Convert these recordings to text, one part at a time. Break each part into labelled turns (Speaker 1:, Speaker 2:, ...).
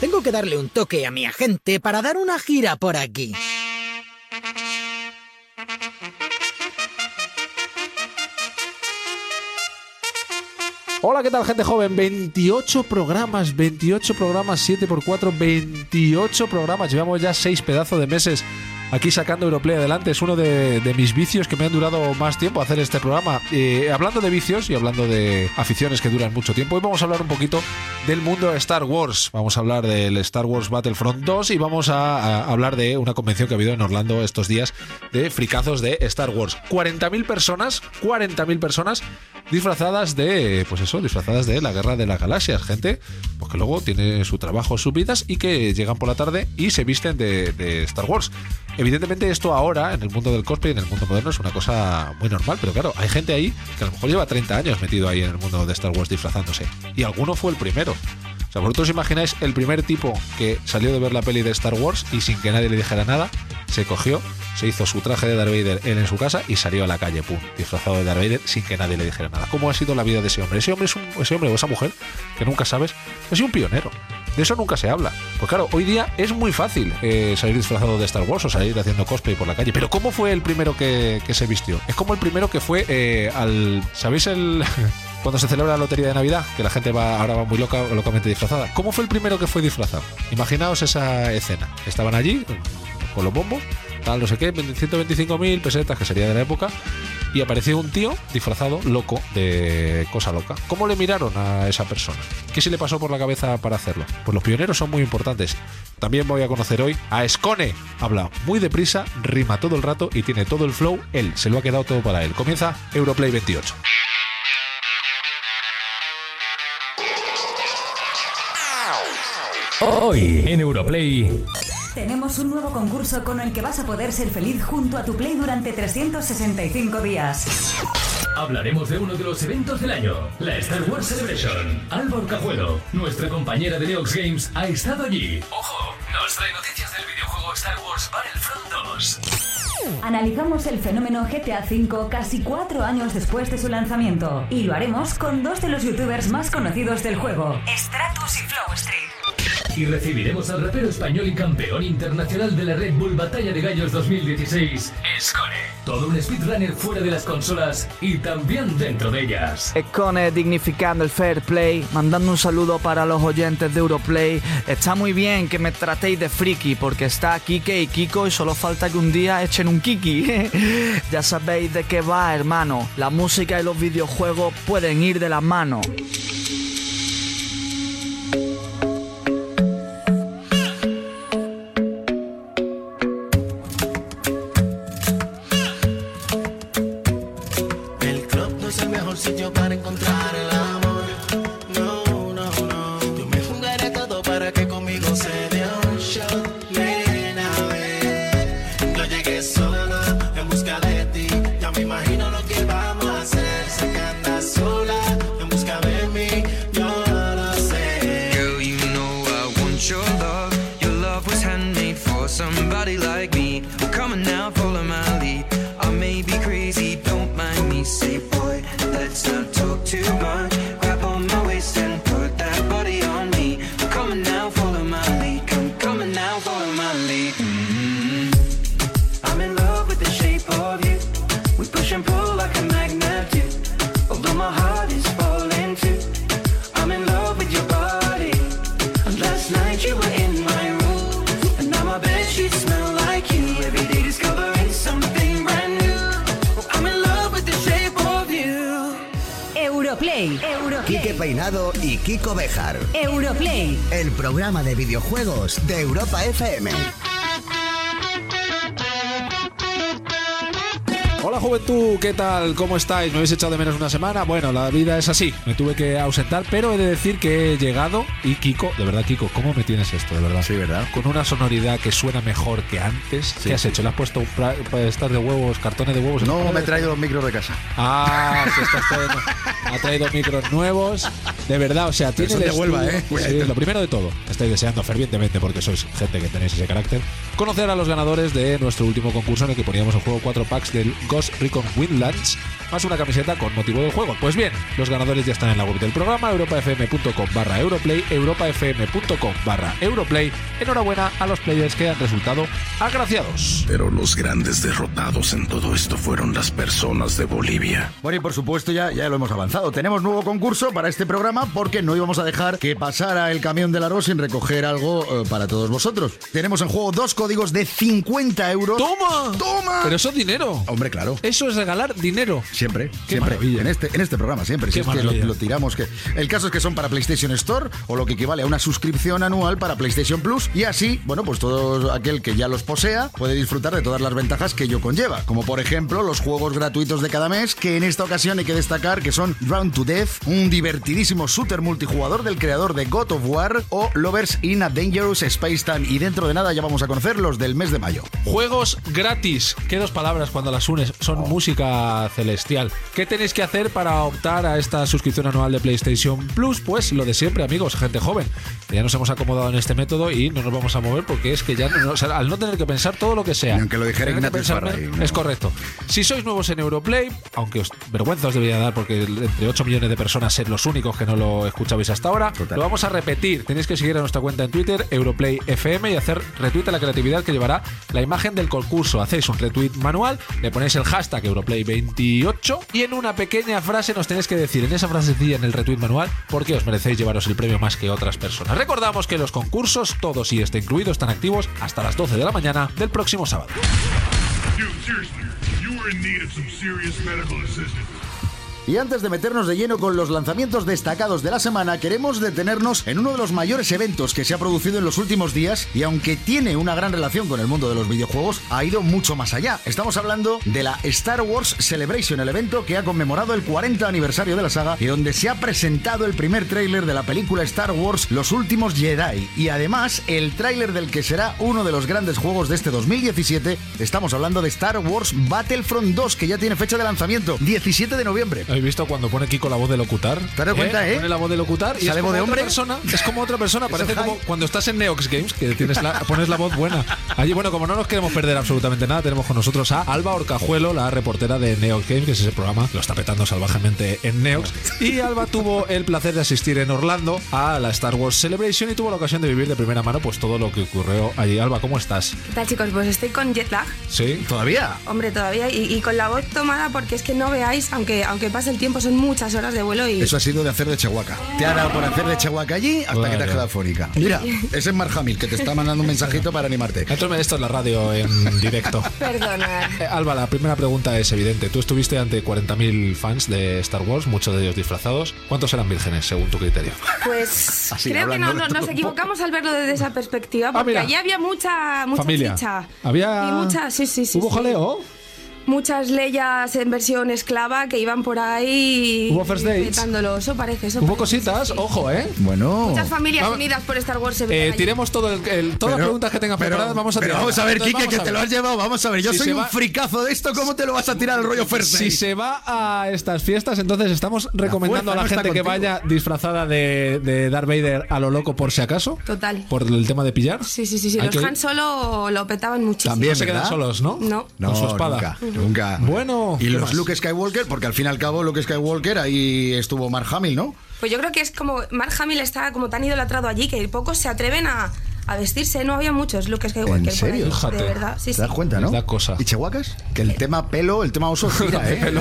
Speaker 1: Tengo que darle un toque a mi agente para dar una gira por aquí.
Speaker 2: Hola, ¿qué tal, gente joven? 28 programas, 28 programas, 7x4, 28 programas. Llevamos ya 6 pedazos de meses aquí sacando Europlay adelante. Es uno de, mis vicios que me han durado más tiempo hacer este programa. Eh, hablando de vicios y hablando de aficiones que duran mucho tiempo, hoy vamos a hablar un poquito del mundo de Star Wars. Vamos a hablar del Star Wars Battlefront 2 y vamos a, hablar de una convención que ha habido en Orlando estos días de fricazos de Star Wars. 40.000 personas, 40.000 personas disfrazadas de, pues eso, disfrazadas de la guerra de las galaxias. Gente, pues que luego tiene su trabajo, sus vidas y que llegan por la tarde y se visten de Star Wars. Evidentemente esto ahora, en el mundo del cosplay, en el mundo moderno, es una cosa muy normal, pero claro, hay gente ahí que a lo mejor lleva 30 años metido ahí en el mundo de Star Wars disfrazándose. Y alguno fue el primero. O sea, vosotros imagináis el primer tipo que salió de ver la peli de Star Wars y sin que nadie le dijera nada, se cogió, se hizo su traje de Darth Vader él en su casa y salió a la calle, pum, disfrazado de Darth Vader sin que nadie le dijera nada. ¿Cómo ha sido la vida de ese hombre? Ese hombre es un, ese hombre o esa mujer que nunca sabes, ha sido un pionero. De eso nunca se habla. Pues claro, hoy día es muy fácil eh, salir disfrazado de Star Wars o salir haciendo cosplay por la calle. Pero ¿cómo fue el primero que, se vistió? Es como el primero que fue eh, al... ¿Sabéis el... cuando se celebra la lotería de Navidad, que la gente va ahora va muy loca, locamente disfrazada. ¿Cómo fue el primero que fue disfrazado? Imaginaos esa escena. Estaban allí con los bombos, tal, no sé qué, 125.000 pesetas, que sería de la época, y apareció un tío disfrazado loco de cosa loca. ¿Cómo le miraron a esa persona? ¿Qué se le pasó por la cabeza para hacerlo? Pues los pioneros son muy importantes. También voy a conocer hoy a Escone. Habla muy deprisa, rima todo el rato y tiene todo el flow. Él, se lo ha quedado todo para él. Comienza Europlay 28.
Speaker 3: Hoy en Europlay.
Speaker 4: Tenemos un nuevo concurso con el que vas a poder ser feliz junto a tu Play durante 365 días.
Speaker 3: Hablaremos de uno de los eventos del año, la Star Wars Celebration. Álvaro Cajuelo, nuestra compañera de Neox Games, ha estado allí. Ojo, nos trae noticias del videojuego Star Wars Battlefront 2.
Speaker 4: Analizamos el fenómeno GTA V casi cuatro años después de su lanzamiento. Y lo haremos con dos de los youtubers más conocidos del juego, Stratus y Flow Street.
Speaker 3: Y recibiremos al rapero español y campeón internacional de la Red Bull Batalla de Gallos 2016, Escone. Todo un speedrunner fuera de las consolas y también dentro de ellas.
Speaker 5: Escone dignificando el fair play, mandando un saludo para los oyentes de Europlay. Está muy bien que me tratéis de friki porque está Kike y Kiko y solo falta que un día echen un Kiki. ya sabéis de qué va, hermano. La música y los videojuegos pueden ir de la mano.
Speaker 6: Ya me
Speaker 7: Y Kiko Bejar.
Speaker 4: Europlay.
Speaker 7: El programa de videojuegos de Europa FM.
Speaker 2: Juventud, ¿qué tal? ¿Cómo estáis? ¿Me habéis echado de menos una semana? Bueno, la vida es así, me tuve que ausentar, pero he de decir que he llegado y Kiko, de verdad Kiko, ¿cómo me tienes esto, de verdad?
Speaker 8: Sí, ¿verdad?
Speaker 2: Con una sonoridad que suena mejor que antes. ¿Qué has hecho? ¿Le has puesto estas de huevos, cartones de huevos?
Speaker 8: No me he traído los micros de casa.
Speaker 2: Ah, se está trayendo- ha traído micros nuevos. De verdad, o sea, tiene
Speaker 8: de Huelva, ¿eh?
Speaker 2: Sí, lo primero de todo, estoy deseando fervientemente, porque sois gente que tenéis ese carácter, conocer a los ganadores de nuestro último concurso en el que poníamos en juego cuatro packs del Ghost Recon Windlands, más una camiseta con motivo del juego. Pues bien, los ganadores ya están en la web del programa, europafm.com barra Europlay, europafm.com barra Europlay. Enhorabuena a los players que han resultado agraciados.
Speaker 9: Pero los grandes derrotados en todo esto fueron las personas de Bolivia.
Speaker 8: Bueno, y por supuesto ya, ya lo hemos avanzado. Tenemos nuevo concurso para este programa porque no íbamos a dejar que pasara el camión del arroz sin recoger algo eh, para todos vosotros. Tenemos en juego dos códigos de 50 euros.
Speaker 2: ¡Toma!
Speaker 8: ¡Toma!
Speaker 2: Pero eso es dinero.
Speaker 8: Hombre, claro.
Speaker 2: Eso es regalar dinero.
Speaker 8: Siempre,
Speaker 2: Qué
Speaker 8: siempre.
Speaker 2: maravilla.
Speaker 8: En este, en este programa, siempre. Si es que lo, tiramos. que El caso es que son para PlayStation Store o lo que equivale a una suscripción anual para PlayStation Plus. Y así, bueno, pues todo aquel que ya los posea puede disfrutar de todas las ventajas que ello conlleva. Como por ejemplo los juegos gratuitos de cada mes, que en esta ocasión hay que destacar que son Drown to Death, un divertidísimo shooter multijugador del creador de God of War o Lovers in a Dangerous Space Time. Y dentro de nada ya vamos a conocer los del mes de mayo.
Speaker 2: Juegos gratis. ¿Qué dos palabras cuando las unes? Son música ¿Qué tenéis que hacer para optar a esta suscripción anual de PlayStation Plus? Pues lo de siempre, amigos, gente joven. Ya nos hemos acomodado en este método y no nos vamos a mover porque es que ya, no- o sea, al no tener que pensar todo lo que sea.
Speaker 8: Aunque lo dijera
Speaker 2: pensar-
Speaker 8: Farray, ¿no?
Speaker 2: Es correcto. Si sois nuevos en Europlay, aunque os vergüenza os debería dar porque entre 8 millones de personas ser los únicos que no lo escuchabais hasta ahora,
Speaker 8: Total.
Speaker 2: lo vamos a repetir. Tenéis que seguir a nuestra cuenta en Twitter, Europlay FM, y hacer retweet a la creatividad que llevará la imagen del concurso. Hacéis un retweet manual, le ponéis el hashtag Europlay28 y en una pequeña frase nos tenéis que decir, en esa frasecilla en el retweet manual, por qué os merecéis llevaros el premio más que otras personas. Recordamos que los concursos, todos y este incluido, están activos hasta las 12 de la mañana del próximo sábado.
Speaker 8: Y antes de meternos de lleno con los lanzamientos destacados de la semana, queremos detenernos en uno de los mayores eventos que se ha producido en los últimos días y aunque tiene una gran relación con el mundo de los videojuegos, ha ido mucho más allá. Estamos hablando de la Star Wars Celebration, el evento que ha conmemorado el 40 aniversario de la saga y donde se ha presentado el primer tráiler de la película Star Wars Los Últimos Jedi y además el tráiler del que será uno de los grandes juegos de este 2017. Estamos hablando de Star Wars Battlefront 2 que ya tiene fecha de lanzamiento, 17 de noviembre.
Speaker 2: ¿Habéis visto cuando pone Kiko la voz de locutar?
Speaker 8: ¿Te dado cuenta, eh?
Speaker 2: Pone la voz de locutar y
Speaker 8: ¿Sale voz de
Speaker 2: otra
Speaker 8: hombre?
Speaker 2: persona. Es como otra persona. Parece como cuando estás en Neox Games, que tienes la, pones la voz buena. Allí, bueno, como no nos queremos perder absolutamente nada, tenemos con nosotros a Alba Orcajuelo, la reportera de Neox Games, que es ese programa, lo está petando salvajemente en Neox. Y Alba tuvo el placer de asistir en Orlando a la Star Wars Celebration y tuvo la ocasión de vivir de primera mano pues todo lo que ocurrió allí. Alba, ¿cómo estás?
Speaker 10: ¿Qué tal chicos? Pues estoy con jet lag,
Speaker 2: ¿Sí?
Speaker 8: ¿Todavía?
Speaker 10: hombre, todavía, y, y con la voz tomada porque es que no veáis, aunque, aunque pase el tiempo, son muchas horas de vuelo y...
Speaker 8: Eso ha sido de hacer de Chihuahua. Te ha dado por hacer de Chihuahua allí hasta que te has quedado fónica. Mira, ese es Mark Hamill que te está mandando un mensajito para animarte.
Speaker 2: Entonces, esto es la radio en directo.
Speaker 10: Perdonad.
Speaker 2: Eh, Alba, la primera pregunta es evidente. Tú estuviste ante 40.000 fans de Star Wars, muchos de ellos disfrazados. ¿Cuántos eran vírgenes, según tu criterio?
Speaker 10: Pues
Speaker 8: Así,
Speaker 10: creo que no, nos equivocamos al verlo desde esa perspectiva,
Speaker 2: Ah,
Speaker 10: porque allí había mucha, mucha
Speaker 2: Familia.
Speaker 10: chicha.
Speaker 2: Había...
Speaker 10: Y muchas, sí, sí, sí.
Speaker 2: ¿Hubo
Speaker 10: sí.
Speaker 2: jaleo?
Speaker 10: Muchas leyas en versión esclava que iban por ahí...
Speaker 2: ¿Hubo first dates?
Speaker 10: petándolo. Eso parece, eso
Speaker 2: Hubo
Speaker 10: parece,
Speaker 2: cositas,
Speaker 10: sí, sí.
Speaker 2: ojo, ¿eh?
Speaker 8: Bueno.
Speaker 10: Muchas familias
Speaker 2: Vamos-
Speaker 10: unidas por Star Wars se
Speaker 2: Eh, tiremos todo el, el- todas las preguntas que tengas
Speaker 8: pero-
Speaker 2: preparadas, vamos a tirar.
Speaker 8: vamos a ver,
Speaker 2: Entonces,
Speaker 8: Quique,
Speaker 2: vamos
Speaker 8: que te lo has llevado. Vamos a ver, yo
Speaker 2: Si
Speaker 8: soy un
Speaker 2: va-
Speaker 8: fricazo de esto. ¿Cómo te lo vas a tirar al rollo first
Speaker 2: Si se va a estas fiestas, entonces estamos recomendando a la
Speaker 8: no
Speaker 2: gente que vaya disfrazada de, de Darth Vader a lo loco por si acaso.
Speaker 10: Total.
Speaker 2: Por el tema de pillar.
Speaker 10: Sí, sí, sí, sí. Los
Speaker 2: que-
Speaker 10: Han Solo lo petaban muchísimo.
Speaker 8: También,
Speaker 2: No se quedan solos, ¿no?
Speaker 10: No.
Speaker 8: No,
Speaker 2: Con su espada.
Speaker 8: nunca, nunca.
Speaker 2: Bueno,
Speaker 8: Y
Speaker 2: ¿qué
Speaker 8: los
Speaker 2: más?
Speaker 8: Luke Skywalker, porque al fin y al cabo Luke Skywalker ahí estuvo Mark Hamill, ¿no?
Speaker 10: Pues yo creo que es como Mark Hamill está como tan idolatrado allí que pocos se atreven a, a vestirse. No había muchos Luke Skywalker
Speaker 8: ¿En
Speaker 10: por
Speaker 8: serio?
Speaker 10: ahí,
Speaker 2: Fíjate.
Speaker 10: de verdad. Sí,
Speaker 8: ¿Te
Speaker 10: sí.
Speaker 8: das cuenta, no?
Speaker 2: Da cosa.
Speaker 8: ¿Y chihuahuas? Que el tema pelo, el tema oso gira, ¿eh?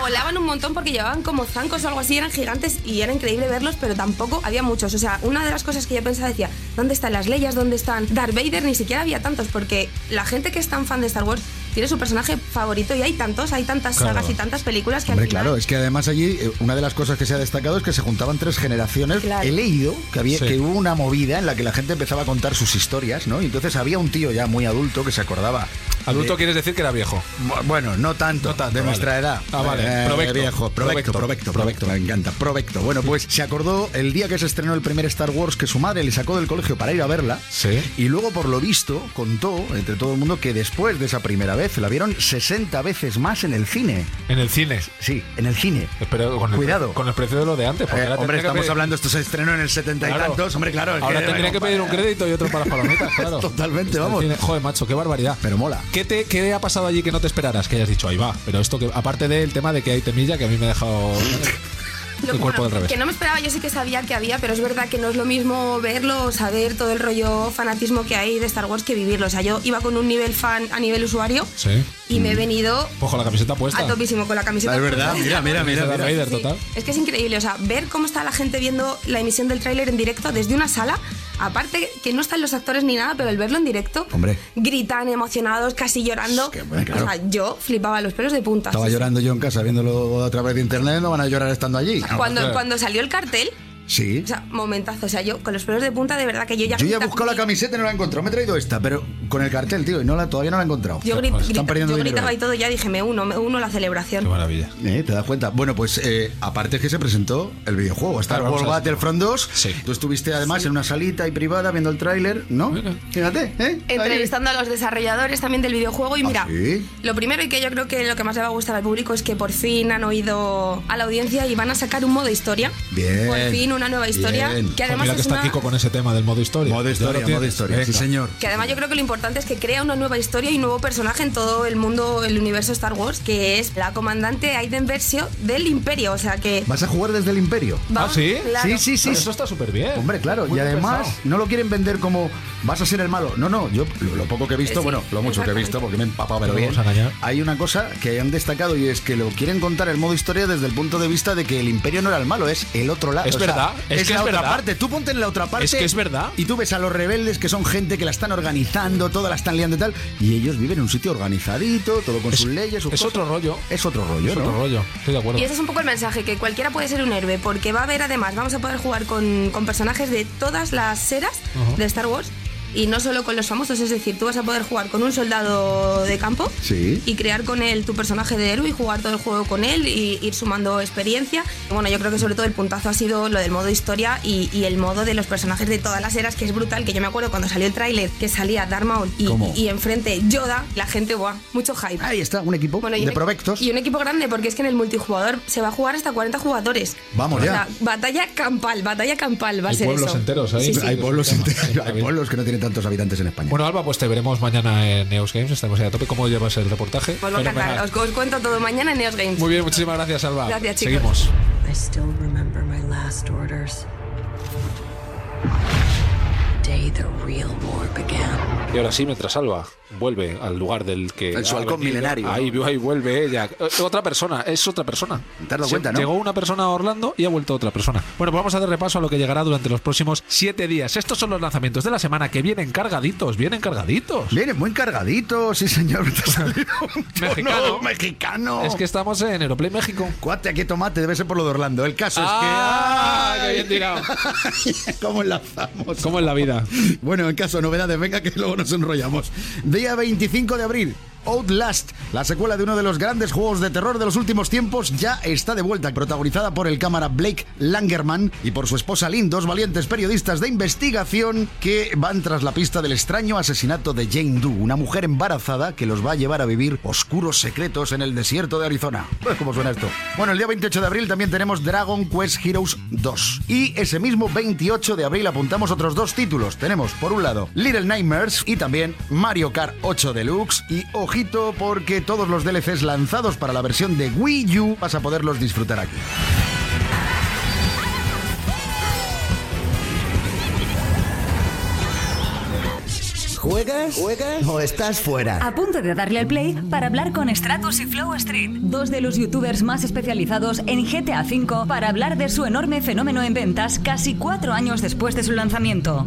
Speaker 10: Molaban un montón porque llevaban como zancos o algo así, eran gigantes y era increíble verlos, pero tampoco había muchos. O sea, una de las cosas que yo pensaba decía, ¿dónde están las leyes? ¿Dónde están Darth Vader? Ni siquiera había tantos, porque la gente que es tan fan de Star Wars tiene su personaje favorito y hay tantos, hay tantas
Speaker 2: Claro.
Speaker 10: sagas y tantas películas que
Speaker 8: Hombre,
Speaker 10: al final...
Speaker 8: claro, es que además allí eh, una de las cosas que se ha destacado es que se juntaban tres generaciones.
Speaker 10: Claro.
Speaker 8: He leído que, había,
Speaker 2: Sí.
Speaker 8: que hubo una movida en la que la gente empezaba a contar sus historias, ¿no? Y entonces había un tío ya muy adulto que se acordaba
Speaker 2: Adulto quieres decir que era viejo.
Speaker 8: Bu- Bueno, no tanto, de
Speaker 2: vale.
Speaker 8: nuestra edad.
Speaker 2: Ah, vale.
Speaker 8: Eh,
Speaker 2: Provecto.
Speaker 8: viejo. Provecto, provecto, provecto, me encanta. Provecto. Bueno, pues se acordó el día que se estrenó el primer Star Wars que su madre le sacó del colegio para ir a verla.
Speaker 2: Sí.
Speaker 8: Y luego, por lo visto, contó entre todo el mundo que después de esa primera vez la vieron 60 veces más en el cine.
Speaker 2: En el cine.
Speaker 8: Sí, en el cine.
Speaker 2: Pero con el,
Speaker 8: Cuidado.
Speaker 2: Con el precio de lo de antes. porque
Speaker 8: Eh, hombre, estamos
Speaker 2: pedir-
Speaker 8: hablando, esto se estrenó en el 70 y tantos. Hombre, claro.
Speaker 2: Ahora
Speaker 8: que-
Speaker 2: tendría que pedir un crédito y otro para las palomitas, claro.
Speaker 8: Totalmente, vamos.
Speaker 2: Joder, macho, qué barbaridad.
Speaker 8: Pero mola.
Speaker 2: ¿Qué te, ¿Qué ha pasado allí que no te esperaras? Que hayas dicho, ahí va. Pero esto que, aparte del tema de que hay temilla, que a mí me ha dejado
Speaker 10: Lo-
Speaker 2: el cuerpo
Speaker 10: bueno,
Speaker 2: del revés.
Speaker 10: Que no me esperaba, yo sí que sabía que había, pero es verdad que no es lo mismo verlo, saber todo el rollo fanatismo que hay de Star Wars que vivirlo. O sea, yo iba con un nivel fan a nivel usuario
Speaker 2: Sí.
Speaker 10: y me he venido
Speaker 2: Pues con la camiseta puesta.
Speaker 10: a topísimo con la camiseta.
Speaker 8: Ah, es verdad,
Speaker 10: puesta.
Speaker 8: mira, mira, mira. Mira.
Speaker 2: Vader,
Speaker 10: Sí,
Speaker 2: total.
Speaker 10: Es que es increíble, o sea, ver cómo está la gente viendo la emisión del tráiler en directo desde una sala, aparte que no están los actores ni nada, pero el verlo en directo,
Speaker 8: Hombre.
Speaker 10: gritan emocionados, casi llorando.
Speaker 8: que, bueno, claro.
Speaker 10: O sea, yo flipaba los pelos de punta.
Speaker 8: Estaba
Speaker 10: sí, sí.
Speaker 8: llorando yo en casa viéndolo a través de internet, no van a llorar estando allí.
Speaker 10: Cuando,
Speaker 2: claro.
Speaker 10: cuando salió el cartel,
Speaker 8: Sí.
Speaker 10: o sea, momentazo, o sea, yo con los pelos de punta, de verdad que yo ya...
Speaker 8: Yo ya he buscado la camiseta y no la he encontrado. Me he traído esta, pero con el cartel, tío, y no la, todavía no la he encontrado.
Speaker 10: Yo, grit-
Speaker 8: Están
Speaker 10: grita-
Speaker 8: perdiendo
Speaker 10: yo
Speaker 8: dinero
Speaker 10: gritaba y todo, ya dije, me uno, me uno a la
Speaker 2: Qué
Speaker 10: celebración.
Speaker 2: maravilla.
Speaker 8: Eh, ¿Te das cuenta? Bueno, pues eh, aparte es que se presentó el videojuego, Star
Speaker 2: Claro,
Speaker 8: Wars. Battlefront 2.
Speaker 2: Sí.
Speaker 8: Tú estuviste además en una salita y privada viendo el tráiler, ¿no?
Speaker 2: Mira.
Speaker 8: Fíjate, ¿eh? Ahí.
Speaker 10: Entrevistando a los desarrolladores también del videojuego y
Speaker 8: ¿Ah,
Speaker 10: mira,
Speaker 8: sí?
Speaker 10: lo primero y que yo creo que lo que más le va a gustar al público es que por fin han oído a la audiencia y van a sacar un modo historia.
Speaker 8: Bien.
Speaker 10: Por fin una nueva historia
Speaker 8: Bien.
Speaker 10: que
Speaker 2: Pues
Speaker 10: además
Speaker 2: mira que
Speaker 10: es
Speaker 2: está
Speaker 10: una-
Speaker 2: Kiko con ese tema del modo historia.
Speaker 8: Modo historia, modo historia, sí señor.
Speaker 10: Que además yo creo que lo importante es que crea una nueva historia y un nuevo personaje en todo el mundo, el universo Star Wars, que es la comandante Aiden Versio del Imperio. O sea que.
Speaker 8: ¿Vas a jugar desde el Imperio?
Speaker 10: va-
Speaker 2: Ah, ¿sí?
Speaker 10: claro.
Speaker 8: Sí, sí, sí.
Speaker 2: Pero eso está súper bien.
Speaker 8: Hombre, claro,
Speaker 2: Muy
Speaker 8: y además
Speaker 2: pensado.
Speaker 8: no lo quieren vender como vas a ser el malo. No, no, yo lo, lo poco que he visto,
Speaker 10: Sí,
Speaker 8: bueno, lo mucho que he visto, porque me he empapado, pero bien.
Speaker 2: vamos a engañar.
Speaker 8: Hay una cosa que han destacado y es que lo quieren contar el modo historia desde el punto de vista de que el imperio no era el malo, es el otro lado.
Speaker 2: Es
Speaker 8: O sea,
Speaker 2: verdad, es que
Speaker 8: la
Speaker 2: es
Speaker 8: otra
Speaker 2: verdad.
Speaker 8: parte. Tú ponte en la otra parte.
Speaker 2: Es que es verdad.
Speaker 8: Y tú ves a los rebeldes que son gente que la están organizando, toda la están liando y tal, y ellos viven en un sitio organizadito, todo con
Speaker 2: Es-
Speaker 8: sus leyes, sus
Speaker 2: es
Speaker 8: cosas.
Speaker 2: otro rollo.
Speaker 8: Es otro rollo,
Speaker 2: Es
Speaker 8: ¿no?
Speaker 2: otro rollo. Estoy de acuerdo.
Speaker 10: Y ese es un poco el mensaje, que cualquiera puede ser un héroe, porque va a haber además, vamos a poder jugar con, con personajes de todas las eras de Star Wars y no solo con los famosos, es decir, tú vas a poder jugar con un soldado de campo
Speaker 8: Sí.
Speaker 10: y crear con él tu personaje de héroe y jugar todo el juego con él y ir sumando experiencia. Bueno, yo creo que sobre todo el puntazo ha sido lo del modo historia y, y el modo de los personajes de todas las eras, que es brutal, que yo me acuerdo cuando salió el tráiler que salía Darth Maul y, y enfrente Yoda, la gente, ¡buah! Mucho hype.
Speaker 8: Ahí está, un equipo
Speaker 10: Bueno,
Speaker 8: de provectos.
Speaker 10: y un equipo grande, porque es que en el multijugador se va a jugar hasta 40 jugadores.
Speaker 8: Vamos
Speaker 10: O
Speaker 8: ya.
Speaker 10: sea, batalla campal, batalla campal va a
Speaker 2: Hay
Speaker 10: ser
Speaker 2: pueblos
Speaker 10: eso.
Speaker 2: enteros ahí.
Speaker 10: Sí, sí.
Speaker 8: Hay pueblos, enteros, hay pueblos que no tienen tantos habitantes en España.
Speaker 2: Bueno, Alba, pues te veremos mañana en Neos Games. Estamos ahí a tope. ¿Cómo llevas el reportaje?
Speaker 10: Pues va a encantar. Os, os cuento todo mañana en Neos Games.
Speaker 2: Muy bien, muchísimas gracias, Alba.
Speaker 10: Gracias, chicos.
Speaker 2: Seguimos.
Speaker 11: I still remember my last orders. The day the real war began.
Speaker 2: Y ahora sí, mientras Alba vuelve al lugar del que.
Speaker 8: En su halcón milenario,
Speaker 2: Ahí, ahí vuelve ella. Eh, Otra persona, es otra persona.
Speaker 8: Te
Speaker 2: Se-
Speaker 8: cuenta, ¿no?
Speaker 2: Llegó una persona a Orlando y ha vuelto otra persona. Bueno, pues vamos a dar repaso a lo que llegará durante los próximos siete días. Estos son los lanzamientos de la semana que vienen cargaditos, vienen cargaditos.
Speaker 8: Viene muy cargadito, sí señor.
Speaker 2: Mexicano.
Speaker 8: mexicano.
Speaker 2: Es que estamos en Aeroplay México.
Speaker 8: Cuate, aquí tomate, debe ser por lo de Orlando. El caso
Speaker 2: ¡Ah!
Speaker 8: es que.
Speaker 2: ¡Qué bien tirado!
Speaker 8: ¿Cómo enlazamos?
Speaker 2: Como en la vida.
Speaker 8: Bueno, en caso, novedades, venga que luego nos enrollamos. Día 25 de abril. Outlast, la secuela de uno de los grandes juegos de terror de los últimos tiempos, ya está de vuelta, protagonizada por el cámara Blake Langerman y por su esposa Lynn, dos valientes periodistas de investigación que van tras la pista del extraño asesinato de Jane Doe, una mujer embarazada que los va a llevar a vivir oscuros secretos en el desierto de Arizona. Pues, ¿Cómo suena esto? Bueno, el día 28 de abril también tenemos Dragon Quest Heroes 2. Y ese mismo 28 de abril apuntamos otros dos títulos. Tenemos, por un lado, Little Nightmares y también Mario Kart 8 Deluxe. Y ojito porque todos los DLCs lanzados para la versión de Wii U vas a poderlos disfrutar aquí.
Speaker 7: ¿Juegas? ¿Juegas? ¿O estás fuera?
Speaker 4: A punto de darle al play para hablar con Stratus y Flow Street, dos de los youtubers más especializados en GTA V para hablar de su enorme fenómeno en ventas casi cuatro años después de su lanzamiento.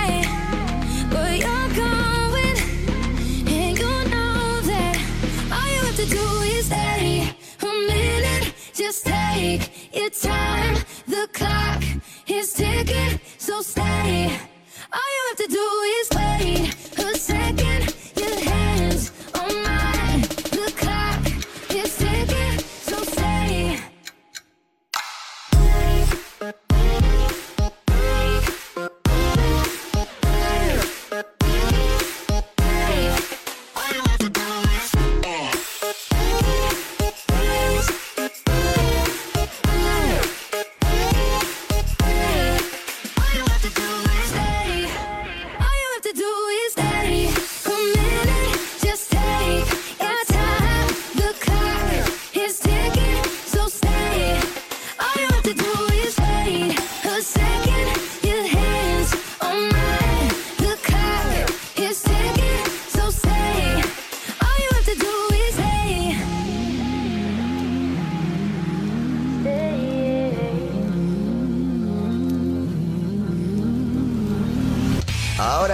Speaker 12: stay a minute. Just take your time. The clock is ticking, so stay. All you have to do is wait a second.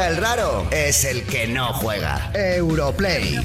Speaker 7: El raro es el que no juega. Europlay.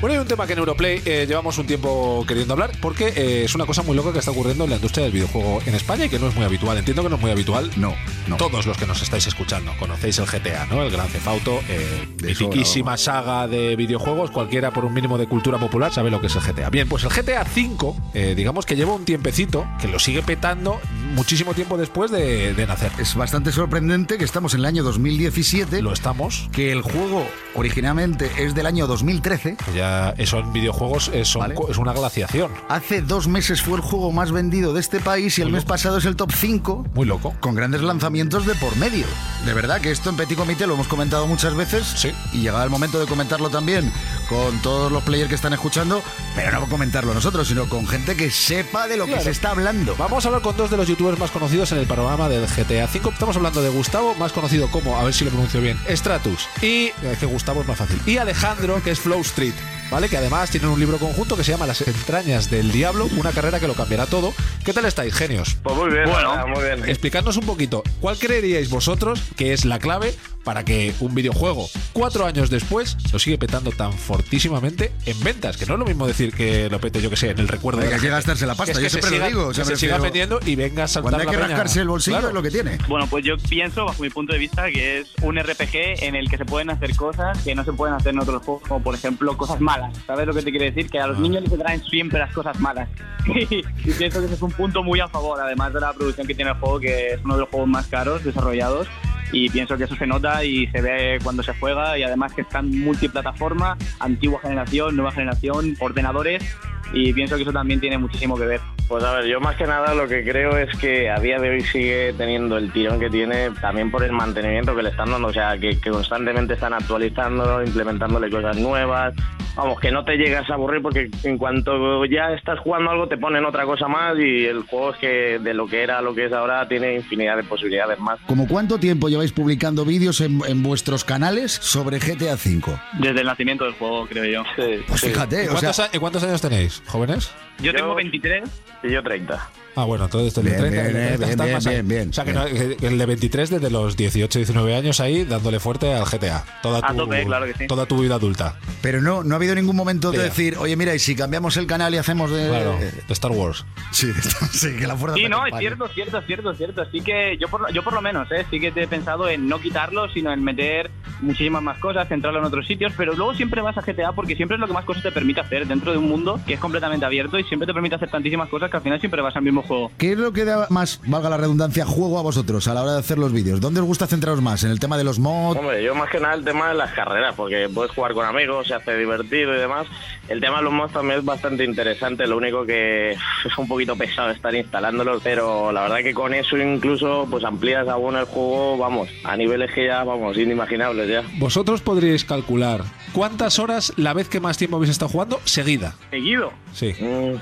Speaker 2: Bueno, hay un tema que en Europlay eh, llevamos un tiempo queriendo hablar porque eh, es una cosa muy loca que está ocurriendo en la industria del videojuego en España y que no es muy habitual. Entiendo que no es muy habitual.
Speaker 8: No, no.
Speaker 2: Todos los que nos estáis escuchando conocéis el GTA, ¿no? El Gran Theft Auto, eh, mitiquísima saga de videojuegos. Cualquiera por un mínimo de cultura popular sabe lo que es el GTA. Bien, pues el GTA V, eh, digamos que lleva un tiempecito que lo sigue petando muchísimo tiempo después de, de nacer.
Speaker 8: Es bastante sorprendente que estamos en el año 2017.
Speaker 2: Lo estamos.
Speaker 8: Que el juego originalmente es del año 2013.
Speaker 2: Ya eso en videojuegos es, son co- es una glaciación.
Speaker 8: Hace dos meses fue el juego más vendido de este país y el mes pasado es el top 5.
Speaker 2: Muy loco.
Speaker 8: Con grandes lanzamientos de por medio. De verdad que esto en Petit Comité lo hemos comentado muchas veces.
Speaker 2: Sí.
Speaker 8: Y llegaba el momento de comentarlo también con todos los players que están escuchando. Pero no comentarlo nosotros, sino con gente que sepa de lo que se está hablando.
Speaker 2: Vamos a hablar con dos de los youtubers más conocidos en el panorama del GTA V. Estamos hablando de Gustavo, más conocido como, a ver si lo pronuncio bien, Stratus. Y eh, que Gustavo es más fácil. Y Alejandro, que es Flow Street. ¿Vale? Que además tienen un libro conjunto que se llama Las entrañas del diablo, una carrera que lo cambiará todo. ¿Qué tal estáis, genios?
Speaker 13: Pues muy bien,
Speaker 2: Bueno,
Speaker 13: muy bien.
Speaker 2: Explicadnos un poquito, ¿cuál creeríais vosotros que es la clave para que un videojuego, cuatro años después, lo sigue petando tan fortísimamente en ventas? Que no es lo mismo decir que lo pete, yo que sé, en el recuerdo
Speaker 8: Hay
Speaker 2: de la
Speaker 8: que gastarse la pasta,
Speaker 2: Es que
Speaker 8: yo
Speaker 2: se
Speaker 8: siempre lo
Speaker 2: siga-
Speaker 8: digo, o
Speaker 2: que se siga vendiendo y venga a saltar
Speaker 8: Cuando hay
Speaker 2: la
Speaker 8: que
Speaker 2: peña.
Speaker 8: rascarse el bolsillo
Speaker 2: Claro.
Speaker 8: es lo que tiene.
Speaker 14: Bueno, pues yo pienso, bajo mi punto de vista, que es un RPG en el que se pueden hacer cosas que no se pueden hacer en otros juegos, como por ejemplo cosas malas. ¿Sabes lo que te quiere decir? Que a los niños les traen siempre las cosas malas. y pienso que ese es un punto muy a favor, además de la producción que tiene el juego, que es uno de los juegos más caros desarrollados. Y pienso que eso se nota y se ve cuando se juega y además que están multiplataforma, antigua generación, nueva generación, ordenadores y pienso que eso también tiene muchísimo que ver.
Speaker 13: Pues a ver, yo más que nada lo que creo es que a día de hoy sigue teniendo el tirón que tiene también por el mantenimiento que le están dando, o sea, que, que constantemente están actualizándolo, implementándole cosas nuevas. Vamos, que no te llegas a aburrir porque en cuanto ya estás jugando algo te ponen otra cosa más y el juego es que de lo que era a lo que es ahora tiene infinidad de posibilidades más.
Speaker 8: ¿Como cuánto tiempo lleváis publicando vídeos en, en vuestros canales sobre GTA V?
Speaker 14: Desde el nacimiento del juego, creo yo.
Speaker 8: Pues fíjate,
Speaker 2: ¿Y
Speaker 8: o
Speaker 2: cuántos,
Speaker 8: sea,
Speaker 2: y cuántos años tenéis, jóvenes?
Speaker 14: Yo tengo 23.
Speaker 13: Y yo 30.
Speaker 2: Ah, bueno, entonces el de
Speaker 8: Bien,
Speaker 2: 30,
Speaker 8: bien,
Speaker 2: el de 30
Speaker 8: bien,
Speaker 2: está
Speaker 8: bien,
Speaker 2: más ahí.
Speaker 8: bien, bien,
Speaker 2: O sea, que,
Speaker 8: bien.
Speaker 2: no- que el de 23 desde los 18, 19 años ahí dándole fuerte al GTA. Toda
Speaker 14: A
Speaker 2: tu,
Speaker 14: tope, claro que sí.
Speaker 2: Toda tu vida adulta.
Speaker 8: pero no, no ha habido ningún momento de decir, oye, mira, y si cambiamos el canal y hacemos de.
Speaker 2: Claro, de Star Wars.
Speaker 8: Sí, de- sí, que la fuerza
Speaker 14: Sí, no, es cierto, cierto, cierto, cierto. Así que yo por, yo por lo menos, ¿eh? sí que te he pensado en no quitarlo, sino en meter muchísimas más cosas, centrarlo en otros sitios, pero luego siempre vas a GTA porque siempre es lo que más cosas te permite hacer dentro de un mundo que es completamente abierto y siempre te permite hacer tantísimas cosas que al final siempre vas al mismo juego.
Speaker 8: ¿Qué es lo que da más, valga la redundancia, juego a vosotros a la hora de hacer los vídeos? ¿Dónde os gusta centraros más? ¿En el tema de los mods?
Speaker 13: Hombre, yo más que nada el tema de las carreras, porque puedes jugar con amigos, se hace divertido y demás. El tema de los mods también es bastante interesante, lo único que es un poquito pesado estar instalándolos, pero la verdad que con eso incluso pues amplías aún el juego, vamos, a niveles que ya, vamos, inimaginables ya.
Speaker 2: Vosotros podríais calcular cuántas horas la vez que más tiempo habéis estado jugando seguida.
Speaker 14: Seguido.
Speaker 2: Sí.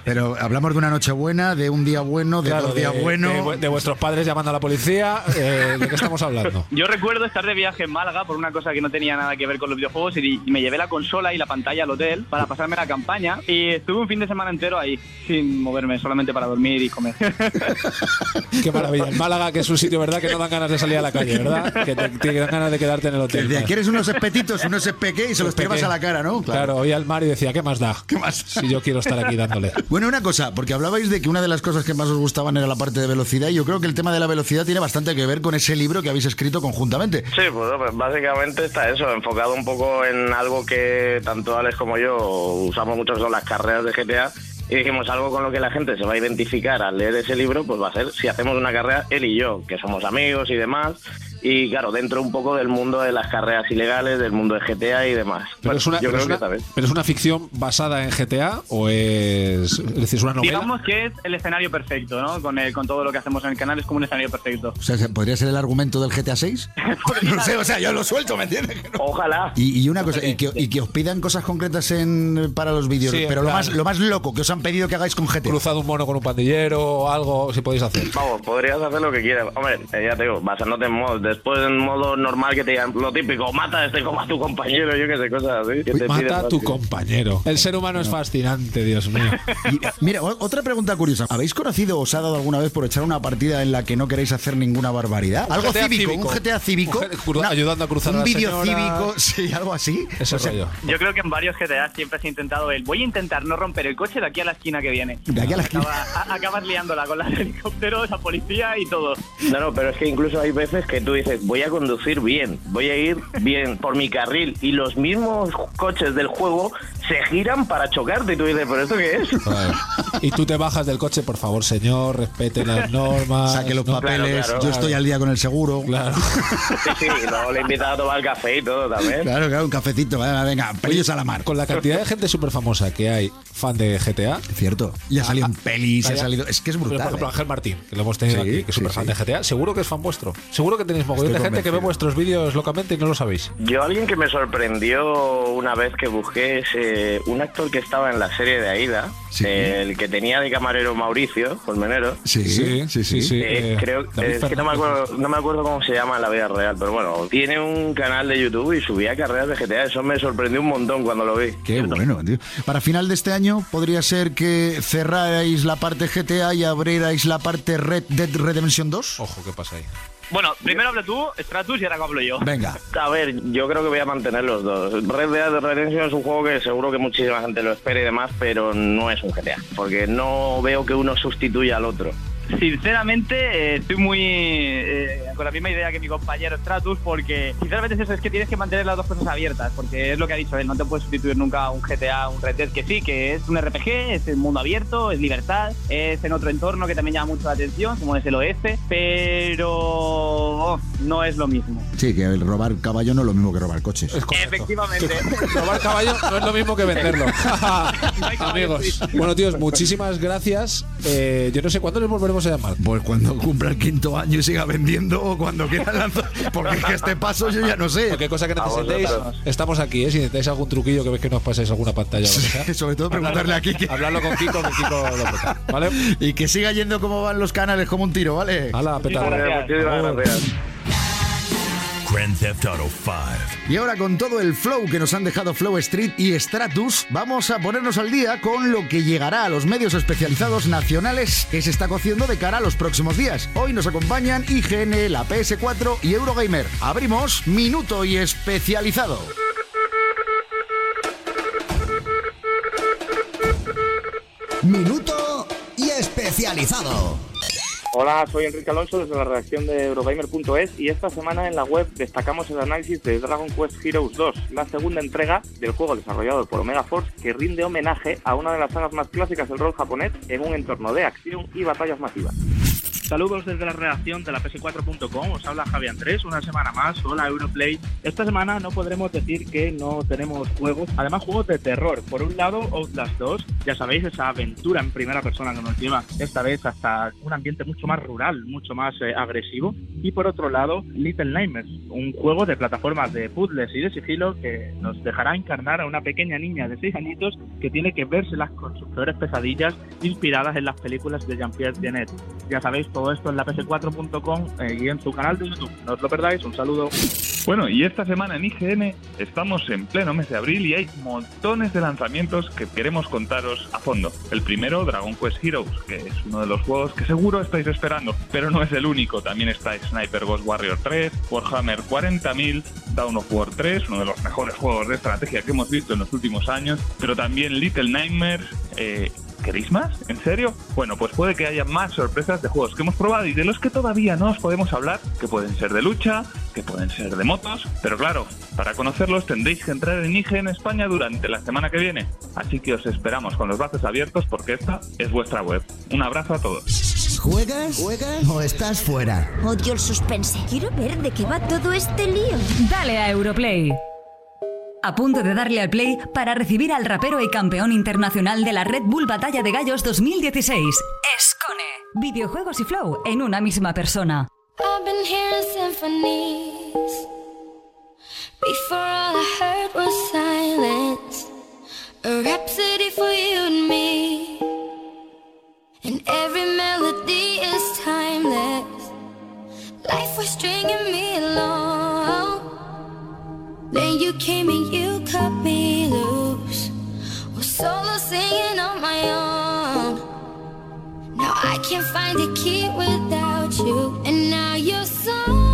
Speaker 8: Pero hablamos de una noche buena, de un día bueno, de
Speaker 2: Claro,
Speaker 8: dos días
Speaker 2: de,
Speaker 8: bueno.
Speaker 2: de de vuestros padres llamando a la policía. eh, ¿De qué estamos hablando?
Speaker 14: Yo recuerdo estar de viaje en Málaga por una cosa que no tenía nada que ver con los videojuegos y, y me llevé la consola y la pantalla al hotel para pasarme la campaña y estuve un fin de semana entero ahí sin moverme, solamente para dormir y comer.
Speaker 2: Qué maravilla. En Málaga, que es un sitio, ¿verdad? Que no dan ganas de salir a la calle, ¿verdad? Que te, te dan ganas de quedarte en el hotel.
Speaker 8: De ¿Quieres unos espetitos, unos espeque y se los llevas a la cara, no?
Speaker 2: Claro, oía al mar y decía, ¿qué más da?
Speaker 8: ¿Qué más?
Speaker 2: Si yo quiero estar aquí dándole.
Speaker 8: Bueno, una cosa, porque hablabais de que una de las cosas que más os gustaban era la parte de velocidad y yo creo que el tema de la velocidad tiene bastante que ver con ese libro que habéis escrito conjuntamente.
Speaker 13: Sí, pues básicamente está eso, enfocado un poco en algo que tanto Alex como yo usamos mucho, son las carreras de GTA. Y dijimos algo con lo que la gente se va a identificar al leer ese libro, pues va a ser si hacemos una carrera él y yo, que somos amigos y demás. Y claro, dentro un poco del mundo de las carreras ilegales, del mundo de GTA y demás.
Speaker 2: Pero,
Speaker 13: Bueno,
Speaker 2: es una,
Speaker 13: yo
Speaker 2: pero, es
Speaker 13: creo que
Speaker 2: una, pero es una ficción basada en GTA o es, es decir, es una novela.
Speaker 14: Digamos que es el escenario perfecto, ¿no? Con, el- con todo lo que hacemos en el canal es como un escenario perfecto.
Speaker 8: O sea, ¿se- ¿podría ser el argumento del GTA 6? no sé, o sea, yo lo suelto, ¿me entiendes?
Speaker 13: Ojalá.
Speaker 8: Y, y una cosa, y que, y que os pidan cosas concretas en, para los vídeos,
Speaker 2: Sí,
Speaker 8: pero lo más, lo más loco que os han pedido que hagáis con GTA.
Speaker 2: Cruzado un mono con un pandillero o algo, si podéis hacer.
Speaker 13: Vamos, podrías hacer lo que quieras. Hombre, ya te digo, basándote en modos. Después en modo normal que te digan lo típico, mata a este como a tu compañero, yo qué sé, cosas así. que te
Speaker 2: Mata a tu
Speaker 13: fácil.
Speaker 2: compañero. El ser humano es fascinante, Dios mío.
Speaker 8: Y, mira, otra pregunta curiosa. ¿Habéis conocido o os ha dado alguna vez por echar una partida en la que no queréis hacer ninguna barbaridad? Algo
Speaker 2: GTA
Speaker 8: cívico,
Speaker 2: cívico.
Speaker 8: un GTA cívico.
Speaker 2: Un
Speaker 8: una-
Speaker 2: ayudando a cruzar
Speaker 8: Un vídeo cívico, sí, algo así.
Speaker 2: Ese
Speaker 8: O sea,
Speaker 2: rollo.
Speaker 14: Yo creo que en varios GTA siempre se ha intentado el voy a intentar no romper el coche de aquí a la esquina que viene.
Speaker 8: De aquí a la esquina.
Speaker 14: Acaba- a- acabas liándola con los helicópteros, la policía y todo.
Speaker 13: No, no, pero es que incluso hay veces que tú dices, voy a conducir bien, voy a ir bien por mi carril y los mismos coches del juego se giran para chocarte y tú dices, ¿pero esto qué es?
Speaker 2: Y tú te bajas del coche, por favor, señor, respete las normas.
Speaker 8: Saque los papeles,
Speaker 13: claro,
Speaker 8: yo estoy al día con el seguro.
Speaker 2: Claro.
Speaker 13: Sí, sí, luego le he invitado a tomar café y todo también.
Speaker 8: Claro, claro, un cafecito, venga, venga, pelillos a la mar.
Speaker 2: Con la cantidad de gente súper famosa que hay, fan de GTA.
Speaker 8: Cierto. Ya ha salido en pelis, ha
Speaker 2: Vaya.
Speaker 8: salido. Es que es
Speaker 2: Pero,
Speaker 8: brutal.
Speaker 2: por ejemplo,
Speaker 8: ¿eh?
Speaker 2: Ángel Martín, que lo hemos tenido
Speaker 8: Sí,
Speaker 2: aquí, que es
Speaker 8: sí,
Speaker 2: súper fan
Speaker 8: sí.
Speaker 2: de GTA, seguro que es fan vuestro. Seguro que tenéis mogollón de gente que ve vuestros vídeos locamente y no lo sabéis.
Speaker 13: Yo alguien que me sorprendió una vez que busqué es eh, un actor que estaba en la serie de Aida,
Speaker 8: Sí.
Speaker 13: el que tenía de camarero Mauricio Colmenero.
Speaker 8: Sí, sí, sí.
Speaker 2: sí.
Speaker 13: Eh,
Speaker 2: eh,
Speaker 13: creo es que no me, acuerdo, no me acuerdo cómo se llama en la vida real, pero bueno, tiene un canal de YouTube y subía carreras de GTA. Eso me sorprendió un montón cuando lo vi.
Speaker 8: Qué bueno, tío. Para final de este año podría ser que cerrarais la parte GTA y abrierais la parte Red Dead Redemption 2.
Speaker 2: Ojo, ¿qué pasa ahí?
Speaker 14: Bueno, primero habla tú, Stratus, y ahora hablo yo.
Speaker 8: Venga.
Speaker 13: A ver, yo creo que voy a mantener los dos. Red Dead Redemption es un juego que seguro que muchísima gente lo espera y demás, pero no es un GTA, porque no veo que uno sustituya al otro.
Speaker 14: Sinceramente, eh, estoy muy eh, con la misma idea que mi compañero Stratus, porque sinceramente es eso, es que tienes que mantener las dos cosas abiertas, porque es lo que ha dicho él, no te puedes sustituir nunca a un GTA, un Red Dead, que sí, que es un RPG, es el mundo abierto, es libertad, es en otro entorno que también llama mucho la atención, como es el oeste, pero oh, no es lo mismo.
Speaker 8: Sí, que el robar caballo no es lo mismo que robar coches.
Speaker 14: Efectivamente.
Speaker 2: Robar caballo no es lo mismo que venderlo. Amigos. Bueno, tíos, muchísimas gracias. Eh, yo no sé cuándo les volveremos a llamar.
Speaker 8: Pues cuando cumpla el quinto año y siga vendiendo o cuando quiera lanzar. Porque es que este paso yo ya no sé.
Speaker 2: Cualquier cosa que necesitéis, estamos aquí, ¿eh? Si necesitáis algún truquillo que veis que nos paséis alguna pantalla.
Speaker 8: Sobre todo preguntarle a Kiki.
Speaker 2: Hablarlo con Kiko, que Kiko lo peta, ¿vale?
Speaker 8: Y que siga yendo como van los canales como un tiro, ¿vale?
Speaker 2: Hala, petardo.
Speaker 13: Muchísimas gracias.
Speaker 15: Grand Theft Auto 5.
Speaker 8: Y ahora con todo el flow que nos han dejado Flow Street y Stratus, vamos a ponernos al día con lo que llegará a los medios especializados nacionales que se está cociendo de cara a los próximos días. Hoy nos acompañan IGN, la PS4 y Eurogamer. Abrimos Minuto y Especializado.
Speaker 7: Minuto y especializado.
Speaker 16: Hola, soy Enrique Alonso desde la redacción de Eurogamer.es y esta semana en la web destacamos el análisis de Dragon Quest Heroes 2, la segunda entrega del juego desarrollado por Omega Force que rinde homenaje a una de las sagas más clásicas del rol japonés en un entorno de acción y batallas masivas. Saludos desde la redacción de la PS4.com, os habla Javi Andrés, una semana más, hola Europlay. Esta semana no podremos decir que no tenemos juegos, además juegos de terror. Por un lado, Outlast 2, ya sabéis, esa aventura en primera persona que nos lleva esta vez hasta un ambiente mucho más rural, mucho más eh, agresivo. Y por otro lado, Little Nightmares, un juego de plataformas de puzzles y de sigilo que nos dejará encarnar a una pequeña niña de 6 añitos que tiene que vérselas con sus peores pesadillas inspiradas en las películas de Jean-Pierre Genet. Ya sabéis, esto en la ps4.com eh, y en su canal de YouTube. No os lo perdáis, un saludo.
Speaker 17: Bueno, y esta semana en IGN estamos en pleno mes de abril y hay montones de lanzamientos que queremos contaros a fondo. El primero, Dragon Quest Heroes, que es uno de los juegos que seguro estáis esperando, pero no es el único. También está Sniper Ghost Warrior 3, Warhammer 40.000, Dawn of War 3, uno de los mejores juegos de estrategia que hemos visto en los últimos años, pero también Little Nightmares, eh, ¿Queréis más? ¿En serio? Bueno, pues puede que haya más sorpresas de juegos que hemos probado y de los que todavía no os podemos hablar, que pueden ser de lucha, que pueden ser de motos, pero claro, para conocerlos tendréis que entrar en IGN España durante la semana que viene. Así que os esperamos con los brazos abiertos porque esta es vuestra web. Un abrazo a todos.
Speaker 7: ¿Juegas? ¿Juegas? ¿O estás fuera?
Speaker 4: Odio el suspense. Quiero ver de qué va todo este lío. Dale a Europlay. A punto de darle al play para recibir al rapero y campeón internacional de la Red Bull Batalla de Gallos 2016, Escone. Videojuegos y flow en una misma persona.
Speaker 12: I've been hearing symphonies. Before all I heard was silence. A rhapsody for you and me. And every melody is timeless. Life was stringing me along. Then you came and you cut me loose. Was solo singing on my own. Now I can't find a key without you. And now you're song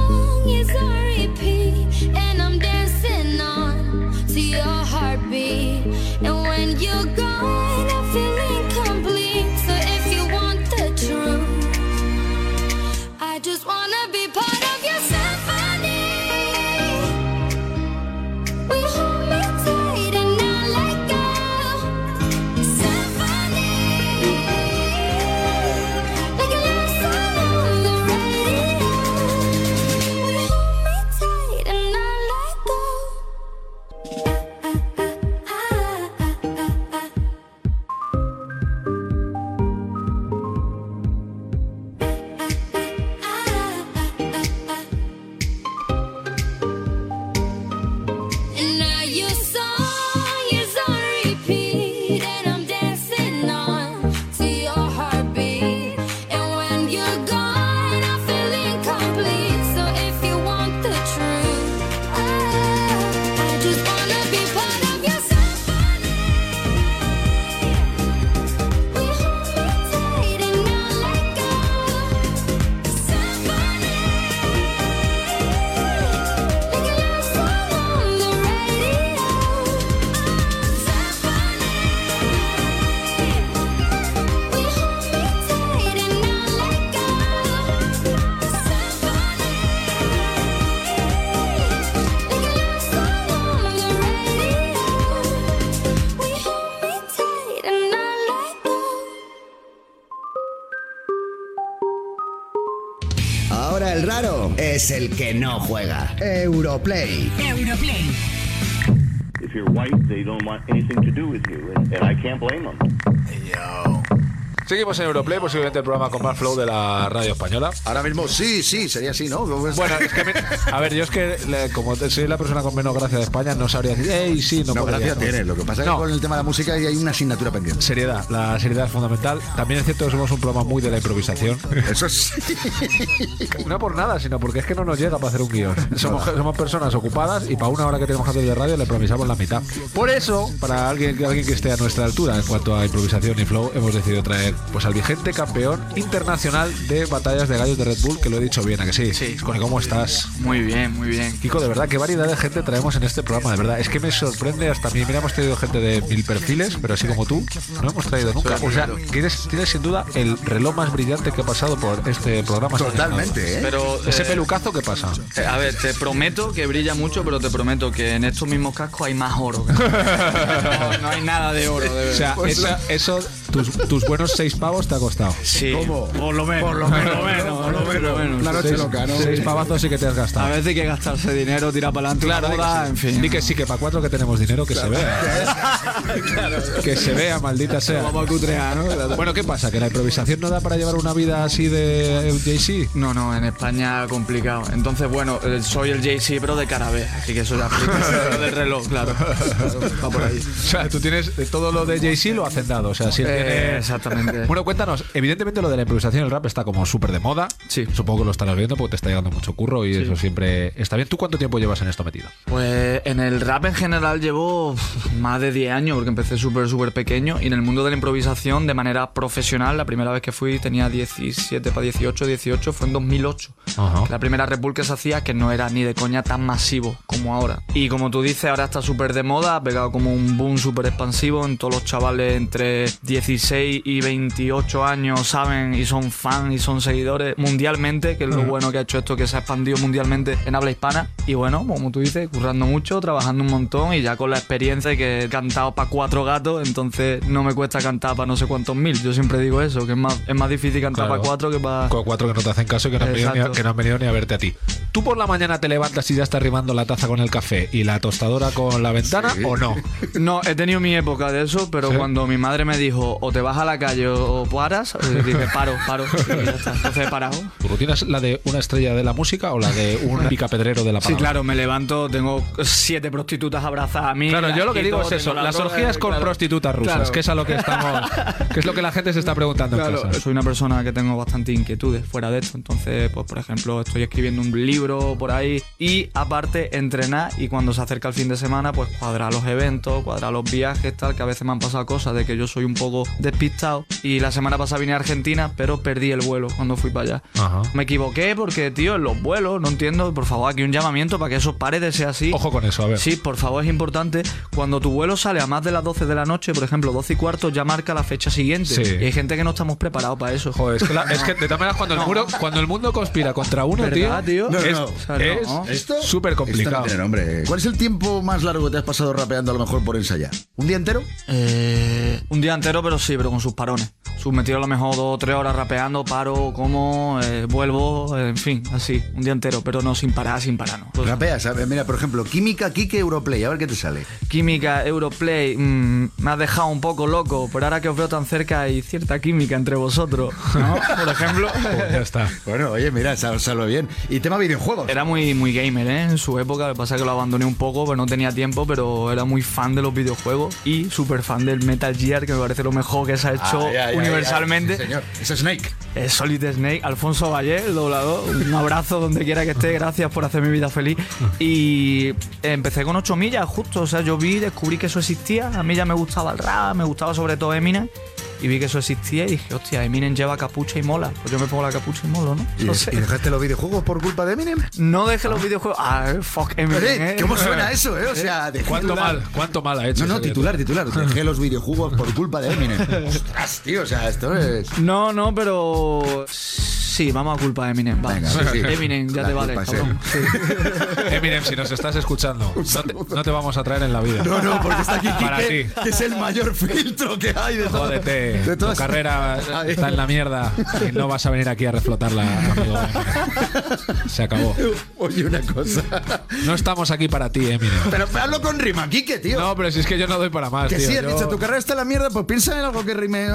Speaker 7: es el que no juega. Europlay.
Speaker 4: Europlay.
Speaker 18: If you're white, they don't want anything to do with you, and, and I can't blame them.
Speaker 2: Seguimos en Europlay, posiblemente el programa con más flow de la radio española.
Speaker 8: Ahora mismo sí, sí, sería así, ¿no?
Speaker 2: Bueno, es que, me- a ver, yo es que le- como soy la persona con menos gracia de España, no sabría decir, ¡ey, sí! No,
Speaker 8: No,
Speaker 2: podría,
Speaker 8: gracia
Speaker 2: no".
Speaker 8: tiene. Lo que pasa es que
Speaker 2: No.
Speaker 8: con el tema de la música hay una asignatura pendiente.
Speaker 2: Seriedad, la seriedad es fundamental. También es cierto que somos un programa muy de la improvisación.
Speaker 8: Eso es.
Speaker 2: No por nada, sino porque es que no nos llega para hacer un guion. Somos, somos personas ocupadas y para una hora que tenemos que hacer de radio le improvisamos la mitad. Por eso, para alguien, alguien que esté a nuestra altura en cuanto a improvisación y flow, hemos decidido traer pues al vigente campeón internacional de batallas de gallos de Red Bull, que lo he dicho bien, ¿a que sí? Sí. ¿cómo estás?
Speaker 5: Muy bien, muy bien.
Speaker 2: Kiko, de verdad, qué variedad de gente traemos en este programa, de verdad. Es que me sorprende hasta a mí. Mira, hemos traído gente de mil perfiles, pero así como tú, no hemos traído nunca. O sea, tienes, tienes sin duda el reloj más brillante que ha pasado por este programa.
Speaker 8: Totalmente, ¿eh?
Speaker 5: Pero,
Speaker 2: Ese
Speaker 5: eh,
Speaker 2: pelucazo, ¿qué pasa?
Speaker 5: Eh, A ver, te prometo que brilla mucho, pero te prometo que en estos mismos cascos hay más oro. No, no hay nada de oro, de
Speaker 2: O sea, esa- eso, tus, tus buenos seis pavos te ha costado.
Speaker 5: Sí.
Speaker 8: ¿Cómo?
Speaker 5: Por lo menos.
Speaker 8: Por lo menos,
Speaker 5: por menos,
Speaker 8: noche
Speaker 2: seis,
Speaker 8: loca, ¿no?
Speaker 2: seis pavazos sí que te has gastado.
Speaker 5: A veces hay que gastarse dinero, tirar para adelante.
Speaker 2: Claro,
Speaker 5: boda, en fin.
Speaker 2: Di que sí, que para cuatro que tenemos dinero, que se vea. que se vea, maldita sea.
Speaker 5: Vamos a cutrear, ¿no?
Speaker 2: Bueno, ¿qué pasa? ¿Que la improvisación no da para llevar una vida así de Jay-Z?
Speaker 5: No, no, en España complicado. Entonces, bueno, eh, soy el JC, pero de cara B. Así que eso ya explica. del reloj, claro. Va por ahí.
Speaker 2: O sea, tú tienes de todo lo de Jay-Z lo hacendado. O sea, si
Speaker 5: Eh,
Speaker 2: tiene-
Speaker 5: exactamente.
Speaker 2: Bueno, cuéntanos. Evidentemente lo de la improvisación el rap está como súper de moda.
Speaker 5: Sí.
Speaker 2: Supongo que lo estarás viendo porque te está llegando mucho curro y eso siempre está bien. ¿Tú cuánto tiempo llevas en esto metido?
Speaker 5: Pues en el rap en general llevo más de 10 años porque empecé súper, súper pequeño y en el mundo de la improvisación de manera profesional, la primera vez que fui tenía 17 para 18, 18, fue en 2008.
Speaker 2: Ajá.
Speaker 5: La primera Red Bull que se hacía que no era ni de coña tan masivo como ahora. Y como tú dices, ahora está súper de moda, ha pegado como un boom súper expansivo en todos los chavales entre 16 y 28 años saben y son fan y son seguidores mundialmente, que es lo bueno que ha hecho esto, que se ha expandido mundialmente en habla hispana. Y bueno, como tú dices, currando mucho, trabajando un montón y ya con la experiencia de que he cantado para cuatro gatos, entonces no me cuesta cantar para no sé cuántos mil. Yo siempre digo eso, que es más, es más difícil cantar
Speaker 2: Claro.
Speaker 5: para cuatro que para...
Speaker 2: Con cuatro que no te hacen caso y que no, han venido ni a,
Speaker 5: Exacto.
Speaker 2: que no han venido ni a verte a ti. ¿Tú por la mañana te levantas y ya estás rimando la taza con el café y la tostadora con la ventana o no?
Speaker 5: No, he tenido mi época de eso, pero
Speaker 2: ¿Sí?
Speaker 5: cuando mi madre me dijo o te vas a la calle o paras, eh, dije paro, paro. Y ya está. Entonces he parado.
Speaker 2: ¿Tu rutina es la de una estrella de la música o la de un picapedrero de la
Speaker 5: Sí,
Speaker 2: palabra?
Speaker 5: claro, me levanto, tengo siete prostitutas abrazadas a mí.
Speaker 2: Claro, yo lo que digo es eso,
Speaker 5: tengo
Speaker 2: las orgías con
Speaker 5: claro.
Speaker 2: prostitutas rusas,
Speaker 5: Claro.
Speaker 2: que es a lo que estamos, que es lo que la gente se está preguntando en
Speaker 5: Claro,
Speaker 2: casa.
Speaker 5: soy una persona que tengo bastante inquietudes fuera de esto. Entonces, pues por ejemplo, estoy escribiendo un libro por ahí y aparte entrenar y cuando se acerca el fin de semana, pues cuadrar los eventos, cuadrar los viajes, tal, que a veces me han pasado cosas de que yo soy un poco despistado. Y la semana pasada vine a Argentina, pero perdí el vuelo cuando fui para allá.
Speaker 2: Ajá.
Speaker 5: Me equivoqué porque, tío, en los vuelos, no entiendo, por favor, aquí un llamamiento para que eso pare de ser así.
Speaker 2: Ojo con eso, a ver.
Speaker 5: Sí, por favor, es importante. Cuando tu vuelo sale a más de las 12 de la noche, por ejemplo, 12 y cuarto, ya marca la fecha siguiente.
Speaker 2: Sí.
Speaker 5: Y hay gente que no estamos preparados para eso.
Speaker 2: Joder, es que, la- es que de todas maneras cuando el, muro- cuando el mundo conspira contra uno,
Speaker 5: ¿Verdad, tío?
Speaker 8: No,
Speaker 2: es
Speaker 8: no.
Speaker 5: O sea,
Speaker 2: es
Speaker 5: no.
Speaker 8: ¿Esto?
Speaker 2: súper
Speaker 8: Esto
Speaker 2: complicado.
Speaker 8: no tiene nombre. ¿Cuál es el tiempo más largo que te has pasado rapeando a lo mejor por ensayar? ¿Un día entero?
Speaker 5: Eh, un día entero, pero sí, pero con sus parones. Sus metido a lo mejor dos o tres horas rapeando, paro, como, eh, vuelvo, en fin, así, un día entero, pero no sin parar, sin parar, no. Pues,
Speaker 8: Rapeas, a ver, mira, por ejemplo, Química, Kike, Europlay, a ver qué te sale.
Speaker 5: Química, Europlay, mm, me has dejado un poco loco, pero ahora que os veo tan cerca hay cierta química entre vosotros, ¿no? Por ejemplo.
Speaker 2: Joder, ya está.
Speaker 8: Bueno, oye, mira, sal- salvo bien. Y tema videojuegos.
Speaker 5: Era muy, muy gamer, ¿eh? En su época, lo que pasa es que lo abandoné un poco, pero no tenía tiempo, pero era muy fan de los videojuegos y súper fan del Metal Gear, que me parece lo mejor que se ha hecho
Speaker 8: Ay,
Speaker 5: universalmente.
Speaker 8: sí, señor. Es Snake.
Speaker 5: Eh, Solid Snake, Alfonso Valle, el doblador. Un abrazo donde quiera que esté, gracias por hacer mi vida feliz. Y empecé con 8 millas, justo. O sea, yo vi, descubrí que eso existía. A mí ya me gustaba el rap, me gustaba sobre todo Eminem. Y vi que eso existía y dije, hostia, Eminem lleva capucha y mola. Pues yo me pongo la capucha y molo, ¿no?
Speaker 8: ¿Y,
Speaker 5: No
Speaker 8: de-
Speaker 5: sé.
Speaker 8: y dejaste los videojuegos por culpa de Eminem?
Speaker 5: No dejé los videojuegos. Ah, fuck Eminem.
Speaker 8: Eh,
Speaker 5: ¿eh?
Speaker 8: ¿Cómo suena eso, eh? O sea, de
Speaker 2: ¿Cuánto
Speaker 8: titular.
Speaker 2: mal, cuánto mal ha hecho?
Speaker 8: No, no, titular, titular. Dejé los videojuegos por culpa de Eminem. Ostras, tío, o sea, esto es...
Speaker 5: No, no, pero. Sí, vamos a culpa de Eminem. va.
Speaker 8: Venga, sí, sí.
Speaker 5: Eminem, ya
Speaker 8: La
Speaker 5: te vale, cabrón. Sí.
Speaker 2: Eminem, si nos estás escuchando, no te, no te vamos a traer en la vida.
Speaker 8: No, no, porque está aquí
Speaker 2: Para
Speaker 8: Quique,
Speaker 2: ti.
Speaker 8: que es el mayor filtro que hay de todo.
Speaker 2: Jódete,
Speaker 8: de
Speaker 2: tu carrera
Speaker 8: Ay.
Speaker 2: está en la mierda y no vas a venir aquí a reflotarla, amigo. Se acabó.
Speaker 8: Oye, una cosa.
Speaker 2: No estamos aquí para ti, Eminem.
Speaker 8: Pero hazlo con rima, Quique, tío.
Speaker 2: No, pero si es que yo no doy para más,
Speaker 8: que
Speaker 2: tío.
Speaker 8: sí, has
Speaker 2: Yo-
Speaker 8: dicho, tu carrera está en la mierda, pues piensa en algo que rime.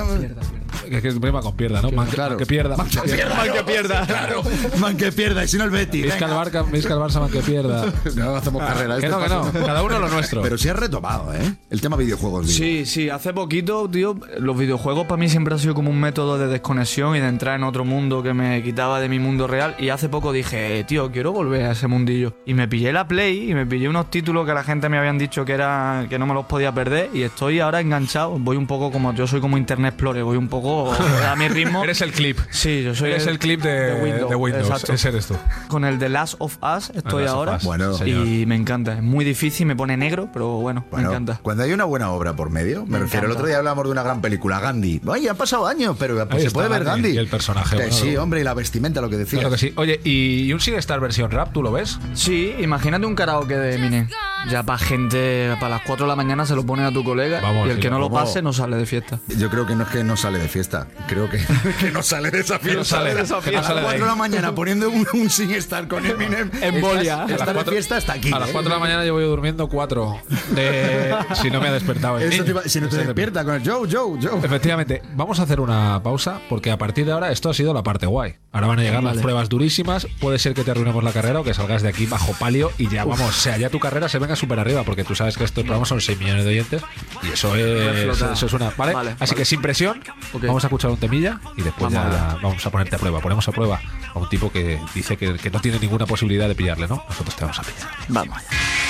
Speaker 2: Que, que prima con pierda, ¿no? Man, que-
Speaker 8: Claro.
Speaker 2: man que pierda.
Speaker 8: Man que pierda.
Speaker 5: Man que pierda.
Speaker 8: Claro. Man que pierda, y si no el Betty.
Speaker 2: Vizca el. Barca, Vizca el Barça, man que pierda.
Speaker 8: No hacemos carrera.
Speaker 2: Que
Speaker 8: este
Speaker 2: no, que no. Cada uno lo nuestro.
Speaker 8: Pero sí has retomado, ¿eh? El tema videojuegos. digo.
Speaker 5: Sí, sí, hace poquito, tío, los videojuegos para mí siempre han sido como un método de desconexión y de entrar en otro mundo que me quitaba de mi mundo real. Y hace poco dije, eh, tío, quiero volver a ese mundillo. Y me pillé la Play y me pillé unos títulos que la gente me habían dicho que era que no me los podía perder. Y estoy ahora enganchado. Voy un poco como yo soy como Internet Explorer, voy un poco a mi ritmo.
Speaker 2: Eres el clip.
Speaker 5: Sí, yo soy
Speaker 2: Eres el clip de, de Windows.
Speaker 5: exacto.
Speaker 2: Ese eres tú.
Speaker 5: Con el The Last of Us estoy ahora.
Speaker 2: Us,
Speaker 8: Bueno.
Speaker 2: señor.
Speaker 5: y me encanta. Es muy difícil, me pone negro, pero bueno,
Speaker 8: Bueno,
Speaker 5: me encanta.
Speaker 8: cuando hay una buena obra por medio, me,
Speaker 5: Me
Speaker 8: refiero, el otro día hablábamos de una gran película, Gandhi. Ay, han pasado años, pero pues, se puede ver
Speaker 2: Gandhi
Speaker 8: Gandhi.
Speaker 2: y el personaje,
Speaker 8: Que
Speaker 2: bueno,
Speaker 8: sí, hombre, y la vestimenta, lo que decía.
Speaker 2: Claro que sí. Oye, ¿y un SingStar versión rap, tú lo ves?
Speaker 5: Sí, imagínate un karaoke de Eminem. Ya para gente, para las 4 de la mañana se lo pone a tu colega
Speaker 2: Vamos,
Speaker 5: y el
Speaker 2: sí,
Speaker 5: que no lo pase no sale de fiesta.
Speaker 8: Yo creo que no es que no sale de fiesta. Creo que, que no sale de esa fiesta.
Speaker 2: no sale,
Speaker 8: de esa fiesta. a las
Speaker 2: de
Speaker 8: 4 de la mañana poniendo un, un sin estar con Eminem.
Speaker 5: En bolia.
Speaker 8: Estás-
Speaker 2: A las
Speaker 8: Estar de
Speaker 2: cuatro-
Speaker 8: fiesta hasta aquí.
Speaker 2: A las
Speaker 8: ¿eh?
Speaker 2: 4 de la mañana yo voy durmiendo 4. si no me ha despertado el
Speaker 8: Eso
Speaker 2: niño.
Speaker 8: te iba- si no te despierta con el Joe, Joe, Joe.
Speaker 2: Efectivamente, vamos a hacer una pausa porque a partir de ahora esto ha sido la parte guay. Ahora van a llegar las
Speaker 5: Vale.
Speaker 2: pruebas durísimas. Puede ser que te arruinemos la carrera o que salgas de aquí bajo palio y ya, vamos, o sea, ya tu carrera se venga súper arriba porque tú sabes que estos programas son 6 millones de oyentes y eso es, eso es una. ¿Vale?
Speaker 5: Vale,
Speaker 2: Así
Speaker 5: vale.
Speaker 2: que sin presión,
Speaker 5: Ok.
Speaker 2: vamos a escuchar un temilla y después
Speaker 5: Vamos
Speaker 2: ya vamos a ponerte a prueba. Ponemos a prueba a un tipo que dice que, que no tiene ninguna posibilidad de pillarle, ¿no? Nosotros te vamos a pillar.
Speaker 5: Vamos.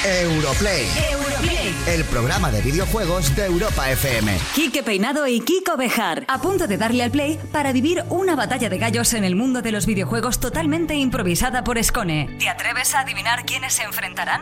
Speaker 7: Europlay,
Speaker 4: Europlay.
Speaker 7: el programa de videojuegos de Europa FM.
Speaker 4: Quique Peinado y Kiko Bejar, a punto de darle al play para vivir una batalla de gallos en el mundo de los videojuegos totalmente improvisada por Scone. ¿Te atreves a adivinar quiénes se enfrentarán?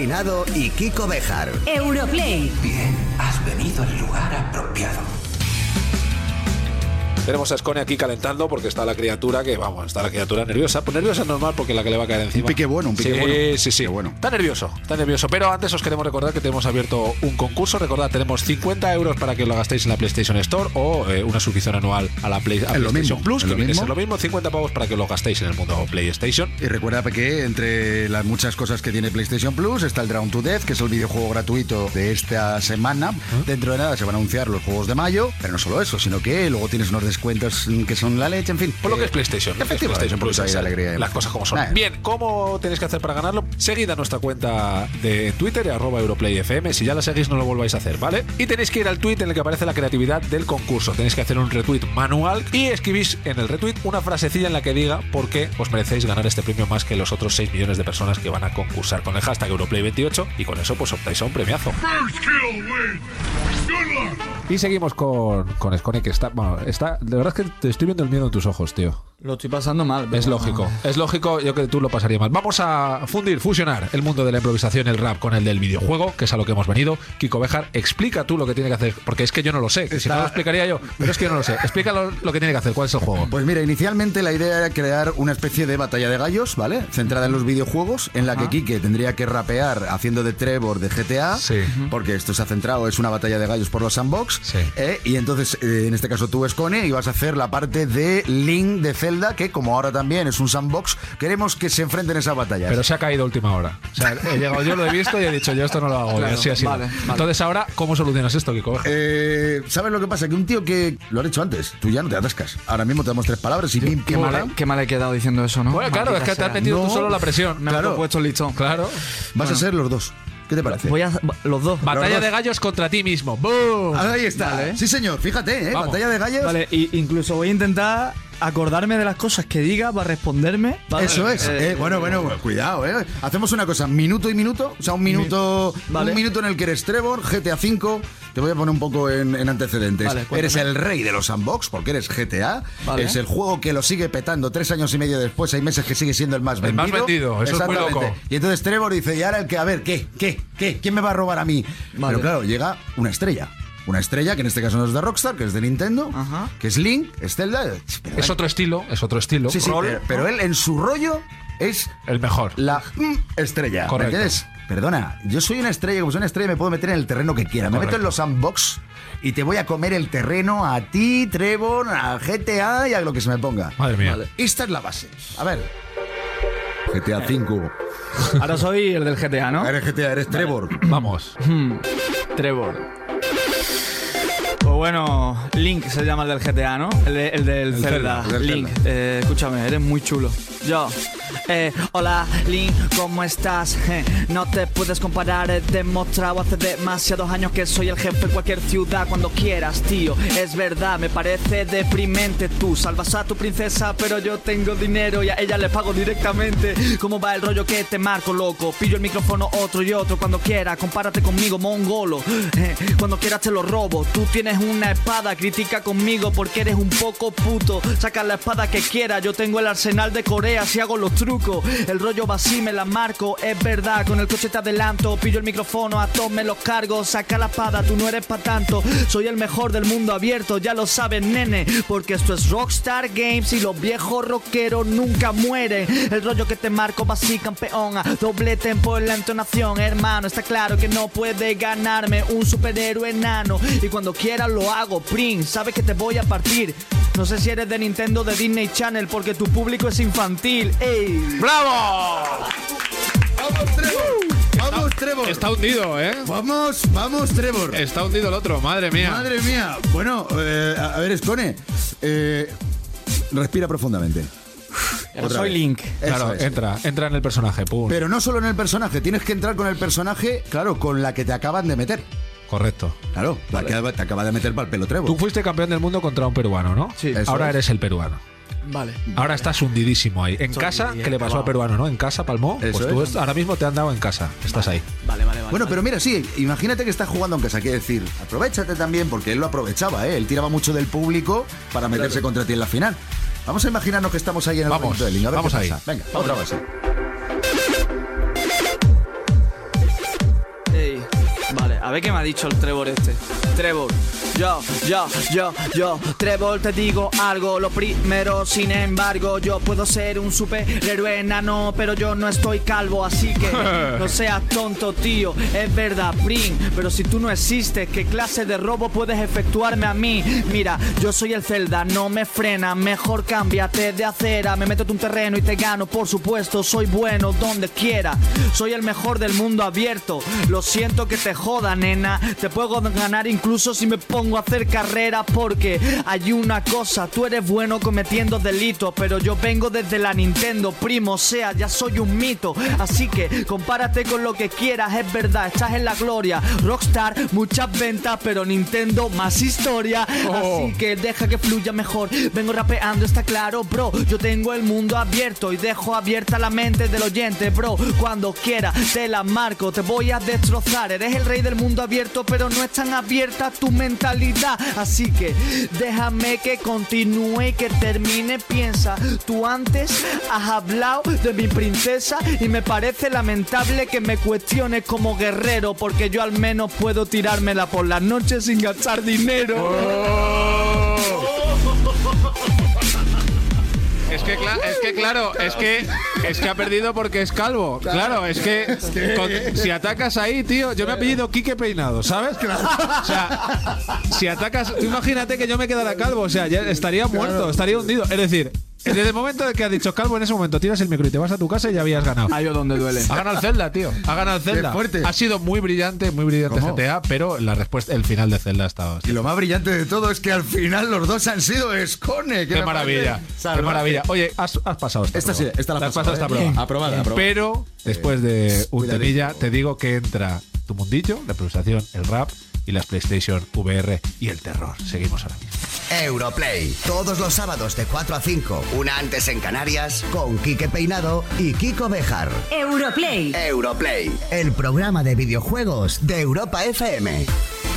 Speaker 7: Peinado y Kiko Bejar.
Speaker 4: Europlay.
Speaker 2: Tenemos a Scone aquí calentando porque está la criatura que, vamos, está la criatura nerviosa. Pues nerviosa es normal porque la que le va a caer encima.
Speaker 8: Un pique bueno, un pique
Speaker 2: sí,
Speaker 8: bueno.
Speaker 2: Sí, sí,
Speaker 8: bueno.
Speaker 2: Está nervioso, está nervioso. Pero antes os queremos recordar que tenemos abierto un concurso. Recordad, tenemos 50 euros para que lo gastéis en la PlayStation Store o eh, una suscripción anual a la Play, a
Speaker 8: Es lo
Speaker 2: PlayStation
Speaker 8: mismo,
Speaker 2: Plus,
Speaker 8: es
Speaker 2: que
Speaker 8: lo
Speaker 2: viene a
Speaker 8: mismo.
Speaker 2: ser lo mismo. 50 pavos para que lo gastéis en el mundo PlayStation.
Speaker 8: Y recuerda que entre las muchas cosas que tiene PlayStation Plus está el Drown to Death, que es el videojuego gratuito de esta semana. Dentro de nada se van a anunciar los juegos de mayo, pero no solo eso, sino que luego tienes unos descuentos mm, que son la leche, en fin.
Speaker 2: Por lo que es PlayStation.
Speaker 8: Efectivamente,
Speaker 2: PlayStation Plus,
Speaker 8: pues alegría
Speaker 2: las cosas como son. Bien, ¿cómo tenéis que hacer para ganarlo? Seguid a nuestra cuenta de Twitter, arroba EuroplayFM. Si ya la seguís, no lo volváis a hacer, ¿vale? Y tenéis que ir al tweet en el que aparece la creatividad del concurso. Tenéis que hacer un retweet manual y escribís en el retweet una frasecilla en la que diga por qué os merecéis ganar este premio más que los otros 6 millones de personas que van a concursar con el hashtag Europlay28 y con eso pues optáis a un premiazo.
Speaker 19: First kill.
Speaker 2: Y seguimos con, con Scone, que está, bueno, está. De verdad es que te estoy viendo el miedo en tus ojos, tío.
Speaker 5: Lo estoy pasando mal.
Speaker 2: Es lógico, es lógico, yo creo que tú lo pasarías mal. Vamos a fundir, fusionar el mundo de la improvisación, el rap, con el del videojuego, que es a lo que hemos venido. Kiko Bejar, explica tú lo que tiene que hacer, porque es que yo no lo sé, si no lo explicaría yo, pero es que yo no lo sé. Explica lo, lo que tiene que hacer, cuál es el juego.
Speaker 8: Pues mira, inicialmente la idea era crear una especie de batalla de gallos, ¿vale? Centrada en los videojuegos, en la que Kike tendría que rapear haciendo de Trevor de GTA, porque esto se ha centrado, es una batalla de gallos por los sandbox. ¿eh? Y entonces, eh, en este caso tú, Scone, ibas a hacer la parte de Link de Zelda, que como ahora también es un sandbox, queremos que se enfrenten esa batalla.
Speaker 2: Pero se ha caído a última hora. O sea, he llegado yo, lo he visto y he dicho, yo esto no lo hago.
Speaker 8: Claro,
Speaker 2: así ha sido.
Speaker 8: vale, vale.
Speaker 2: Entonces ahora, ¿cómo solucionas esto, Kiko?
Speaker 8: Eh, ¿Sabes lo que pasa? Que un tío que lo has dicho antes, tú ya no te atascas. Ahora mismo te damos tres palabras y pim,
Speaker 5: Qué
Speaker 8: pim,
Speaker 5: mal, qué mal he quedado diciendo eso, ¿no?
Speaker 2: Bueno, claro, es que te has metido tú solo la presión.
Speaker 5: Me
Speaker 8: Claro.
Speaker 5: he puesto el listón.
Speaker 2: Claro.
Speaker 8: Vas a ser los dos. ¿Qué te parece?
Speaker 5: Voy a los dos.
Speaker 2: Batalla
Speaker 8: Los dos.
Speaker 2: de gallos contra ti mismo. ¡Boom!
Speaker 8: Ahí está.
Speaker 5: Vale.
Speaker 8: Sí, señor. Fíjate, ¿eh?
Speaker 2: Vamos.
Speaker 8: Batalla de gallos.
Speaker 5: Vale, y incluso voy a intentar acordarme de las cosas que diga para responderme. ¿vale?
Speaker 8: Eso es.
Speaker 5: Eh,
Speaker 8: eh, bueno, bueno, cuidado, ¿eh? Hacemos una cosa, minuto y minuto. O sea, un minuto.
Speaker 5: Vale.
Speaker 8: Un minuto en el que eres Trevor, GTA V. Te voy a poner un poco en, en antecedentes.
Speaker 5: Vale,
Speaker 8: eres el rey de los sandbox, porque eres GTA.
Speaker 5: Vale.
Speaker 8: Es el juego que lo sigue petando tres años y medio después. Hay meses que sigue siendo el más
Speaker 2: El
Speaker 8: vendido.
Speaker 2: más vendido, eso es muy
Speaker 8: Exactamente.
Speaker 2: loco.
Speaker 8: Y entonces Trevor dice, y ahora el que, a ver, ¿qué? ¿Qué? ¿Qué? ¿Quién me va a robar a mí?
Speaker 5: Vale.
Speaker 8: Pero claro, llega una estrella. Una estrella que en este caso no es de Rockstar, que es de Nintendo,
Speaker 5: Ajá.
Speaker 8: que es Link, es Zelda. pero
Speaker 2: Es otro estilo, es otro estilo.
Speaker 8: Sí, sí, pero, pero él en su rollo es
Speaker 2: el mejor.
Speaker 8: la mm, estrella. ¿Me
Speaker 2: Correcto.
Speaker 8: entiendes? Perdona, yo soy una estrella, como soy una estrella me puedo meter en el terreno que quiera. Me
Speaker 2: Correcto.
Speaker 8: meto en los sandbox y te voy a comer el terreno a ti, Trevor, a GTA y a lo que se me ponga.
Speaker 2: Madre mía.
Speaker 8: Esta es la base. A ver. GTA 5.
Speaker 5: Ahora soy el del GTA, ¿no?
Speaker 8: Eres GTA, eres Trevor.
Speaker 2: Vamos.
Speaker 5: Hmm, Trevor. Bueno, Link se llama el del GTA, ¿no? El, de- el del
Speaker 8: El
Speaker 5: Zelda. Link, eh, escúchame, eres muy chulo. Yo. Eh, hola Link, ¿cómo estás? No te puedes comparar, he demostrado hace demasiados años que soy el jefe en cualquier ciudad cuando quieras, tío. Es verdad, me parece deprimente. Tú salvas a tu princesa, pero yo tengo dinero y a ella le pago directamente. ¿Cómo va el rollo que te marco, loco? Pillo el micrófono otro y otro cuando quiera. Compárate conmigo, mongolo. Cuando quieras te lo robo. Tú tienes una espada, critica conmigo porque eres un poco puto. Saca la espada que quieras, yo tengo el arsenal de Corea si hago los trucos. El rollo va así, me la marco, es verdad. Con el coche te adelanto, pillo el micrófono, a todos los cargo. Saca la espada, tú no eres pa' tanto. Soy el mejor del mundo abierto, ya lo sabes, nene. Porque esto es Rockstar Games y los viejos rockeros nunca mueren. El rollo que te marco va así, campeón. A doble tempo en la entonación, hermano. Está claro que no puede ganarme un superhéroe enano. Y cuando quiera lo hago, Prince. Sabes que te voy a partir. No sé si eres de Nintendo de Disney Channel porque tu público es infantil. ¡Ey!
Speaker 2: ¡Bravo!
Speaker 8: ¡Vamos, Trevor! ¡Vamos, Trevor!
Speaker 2: Está hundido, ¿eh?
Speaker 8: ¡Vamos, vamos, Trevor!
Speaker 2: Está hundido el otro, madre mía.
Speaker 8: Madre mía. Bueno, eh, a a ver, Escone. eh, respira profundamente. Otra
Speaker 5: soy
Speaker 8: vez.
Speaker 5: Link.
Speaker 8: Eso
Speaker 2: Claro,
Speaker 8: es.
Speaker 2: entra, entra en el personaje, pum.
Speaker 8: Pero no solo en el personaje, tienes que entrar con el personaje, claro, con la que te acaban de meter.
Speaker 2: Correcto.
Speaker 8: Claro, la que te acaba de meter para el pelo Trevor.
Speaker 2: Tú fuiste campeón del mundo contra un peruano, ¿no?
Speaker 5: Sí.
Speaker 8: Eso
Speaker 2: Ahora
Speaker 8: es.
Speaker 2: eres el peruano.
Speaker 5: Vale.
Speaker 2: Ahora estás hundidísimo ahí. En casa, ¿qué le pasó al peruano, no? En casa, palmó.
Speaker 8: Eso
Speaker 2: pues tú
Speaker 8: es.
Speaker 2: ahora mismo te han dado en casa. Estás ahí.
Speaker 5: Vale, vale, vale.
Speaker 8: Bueno, pero mira, sí, imagínate que estás jugando en casa, quiere decir, aprovechate también, porque él lo aprovechaba, ¿eh? Él tiraba mucho del público para meterse contra ti en la final. Vamos a imaginarnos que estamos ahí en el
Speaker 2: Vamos,
Speaker 8: momento de Link, a ver
Speaker 2: vamos
Speaker 8: qué
Speaker 2: ahí.
Speaker 8: pasa. Venga, otra base.
Speaker 5: A ver qué me ha dicho el Trevor este. Trevor, yo, yo, yo, yo, Trevor, te digo algo. Lo primero, sin embargo, yo puedo ser un superhéroe enano, pero yo no estoy calvo, así que no seas tonto, tío. Es verdad, Pring, pero si tú no existes, ¿qué clase de robo puedes efectuarme a mí? Mira, yo soy el Zelda, no me frena, mejor cámbiate de acera. Me meto en un terreno y te gano, por supuesto, soy bueno donde quiera. Soy el mejor del mundo abierto. Lo siento que te joda, nena. Te puedo ganar incluso si me pongo a hacer carrera porque hay una cosa, tú eres bueno cometiendo delitos, pero yo vengo desde la Nintendo, primo, o sea, ya soy un mito. Así que compárate con lo que quieras, es verdad, estás en la gloria. Rockstar, muchas ventas, pero Nintendo, más historia. Así que deja que fluya mejor. Vengo rapeando, está claro, bro. Yo tengo el mundo abierto y dejo abierta la mente del oyente, bro. Cuando quiera, te la marco, te voy a destrozar. Eres el rey del mundo abierto, pero no es tan abierta tu mentalidad. Así que déjame que continúe y que termine. Piensa, tú antes has hablado de mi princesa y me parece lamentable que me cuestiones como guerrero, porque yo al menos puedo tirármela por las noches sin gastar dinero.
Speaker 2: Es que, es que claro, es que es que ha perdido porque es calvo. Claro, es que, con- si atacas ahí, tío, yo me he apellido Quique Peinado, ¿sabes? O sea, si atacas, tú imagínate que yo me quedara calvo, o sea, ya estaría muerto, estaría hundido. Es decir, Desde el momento de que has dicho calvo, en ese momento tiras el micro y te vas a tu casa y ya habías ganado.
Speaker 5: Ahí donde duele.
Speaker 2: Ha ganado el Zelda, tío. Ha ganado el Zelda.
Speaker 8: Qué fuerte.
Speaker 2: Ha sido muy brillante, muy brillante
Speaker 8: ¿Cómo?
Speaker 2: GTA, pero la respuesta, el final de Zelda ha estado.
Speaker 8: Y lo más brillante de todo es que al final los dos han sido Escone. que
Speaker 2: Qué maravilla, qué maravilla. Oye, has, has pasado esta,
Speaker 8: Esta sí,
Speaker 2: prueba.
Speaker 8: esta la has
Speaker 2: pasado esta
Speaker 8: ¿eh?
Speaker 2: prueba.
Speaker 8: Aprobada, aprobada.
Speaker 2: Pero después de un temilla, te digo que entra tu mundillo, la improvisación, el rap y las PlayStation VR y el terror. Seguimos ahora mismo.
Speaker 7: Europlay, todos los sábados de 4 a 5, una antes en Canarias, con Quique Peinado y Kiko Bejar.
Speaker 4: Europlay.
Speaker 7: Europlay, el programa de videojuegos de Europa FM.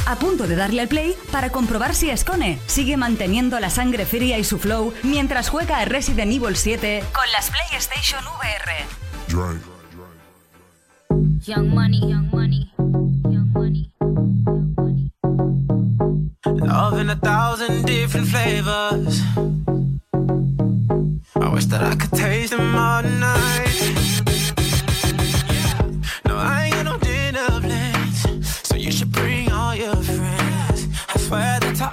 Speaker 4: A punto de darle al play para comprobar si Escone sigue manteniendo la sangre fría y su flow mientras juega a Resident Evil 7 con las PlayStation VR.
Speaker 12: Young money, young money,
Speaker 6: Love in a thousand different flavors. I wish that I could taste them all night. No, I ain't got no dinner plans, so you should bring all your friends. I swear that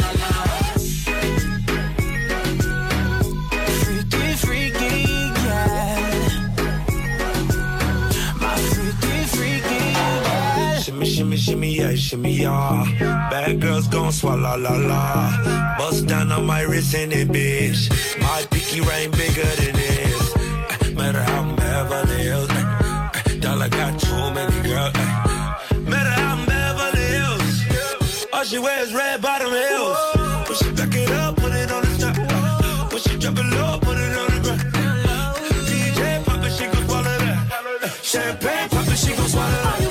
Speaker 20: Shimmy, yeah, shimmy, yeah. Bad girls gon' swallow la la. Bust down on my wrist and it, bitch. My pinky ring bigger than this. Uh, Matter how I'm Beverly Hills. uh, Dollar got too many girls. Matter how I'm Beverly Hills. All she wears red bottom heels. When she back it up, put it on the top. When she drop it low, put it on the ground. DJ pop it, she gon' swallow that. Champagne pop it, she gon' swallow that.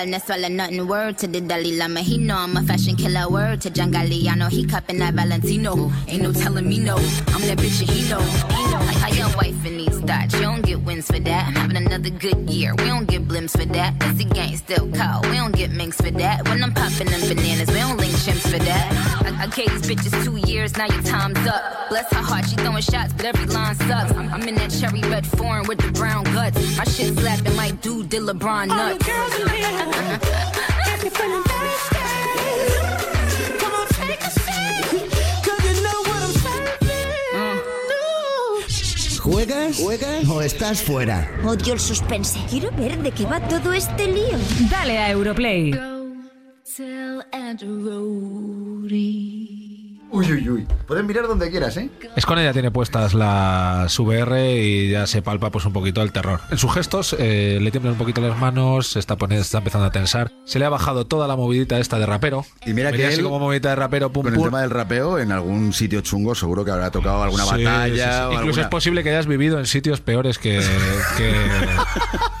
Speaker 12: Yo, bad girl, no swallow nothing. Word to the Dalai Lama, he know I'm a fashion killer. Word to John Galliano, he cupping that Valentino. Ain't no telling me no, I'm that bitch and he know. He know. Like how your wife in these thoughts, you don't get wins for that. I'm having another good year, we don't get blimps for that. Cause the gang still cold, we don't get minks for that. When I'm popping them bananas, we don't link chimps for that. I, I gave these bitches two years, now your time's up. Bless her heart, she throwing shots, but every line sucks. I'm, I'm in that cherry red foreign with the brown guts. My shit slapping like dude did LeBron nuts.
Speaker 6: All the girls in here, if you're feeling thirsty, come on, take a sip, 'cause you know what I'm serving. No.
Speaker 7: ¿Juegas? ¿Juegas? ¿O estás fuera?
Speaker 4: Odio el suspense. Quiero ver de qué va todo este lío. Dale a Europlay.
Speaker 12: Tell Andrew Roadie.
Speaker 8: Uy, uy, uy. Puedes mirar donde quieras, ¿eh?
Speaker 2: Escone ya tiene puestas las VR y ya se palpa pues un poquito el terror. En sus gestos eh, le tiemblan un poquito las manos, se está, poniendo, está empezando a tensar. Se le ha bajado toda la movidita esta de rapero.
Speaker 8: Y mira que
Speaker 2: así
Speaker 8: él,
Speaker 2: como movidita de rapero, pum,
Speaker 8: Con el tema del rapeo, en algún sitio chungo seguro que habrá tocado alguna
Speaker 2: Sí,
Speaker 8: batalla.
Speaker 2: sí, sí.
Speaker 8: o
Speaker 2: Incluso
Speaker 8: alguna-
Speaker 2: es posible que hayas vivido en sitios peores que, que,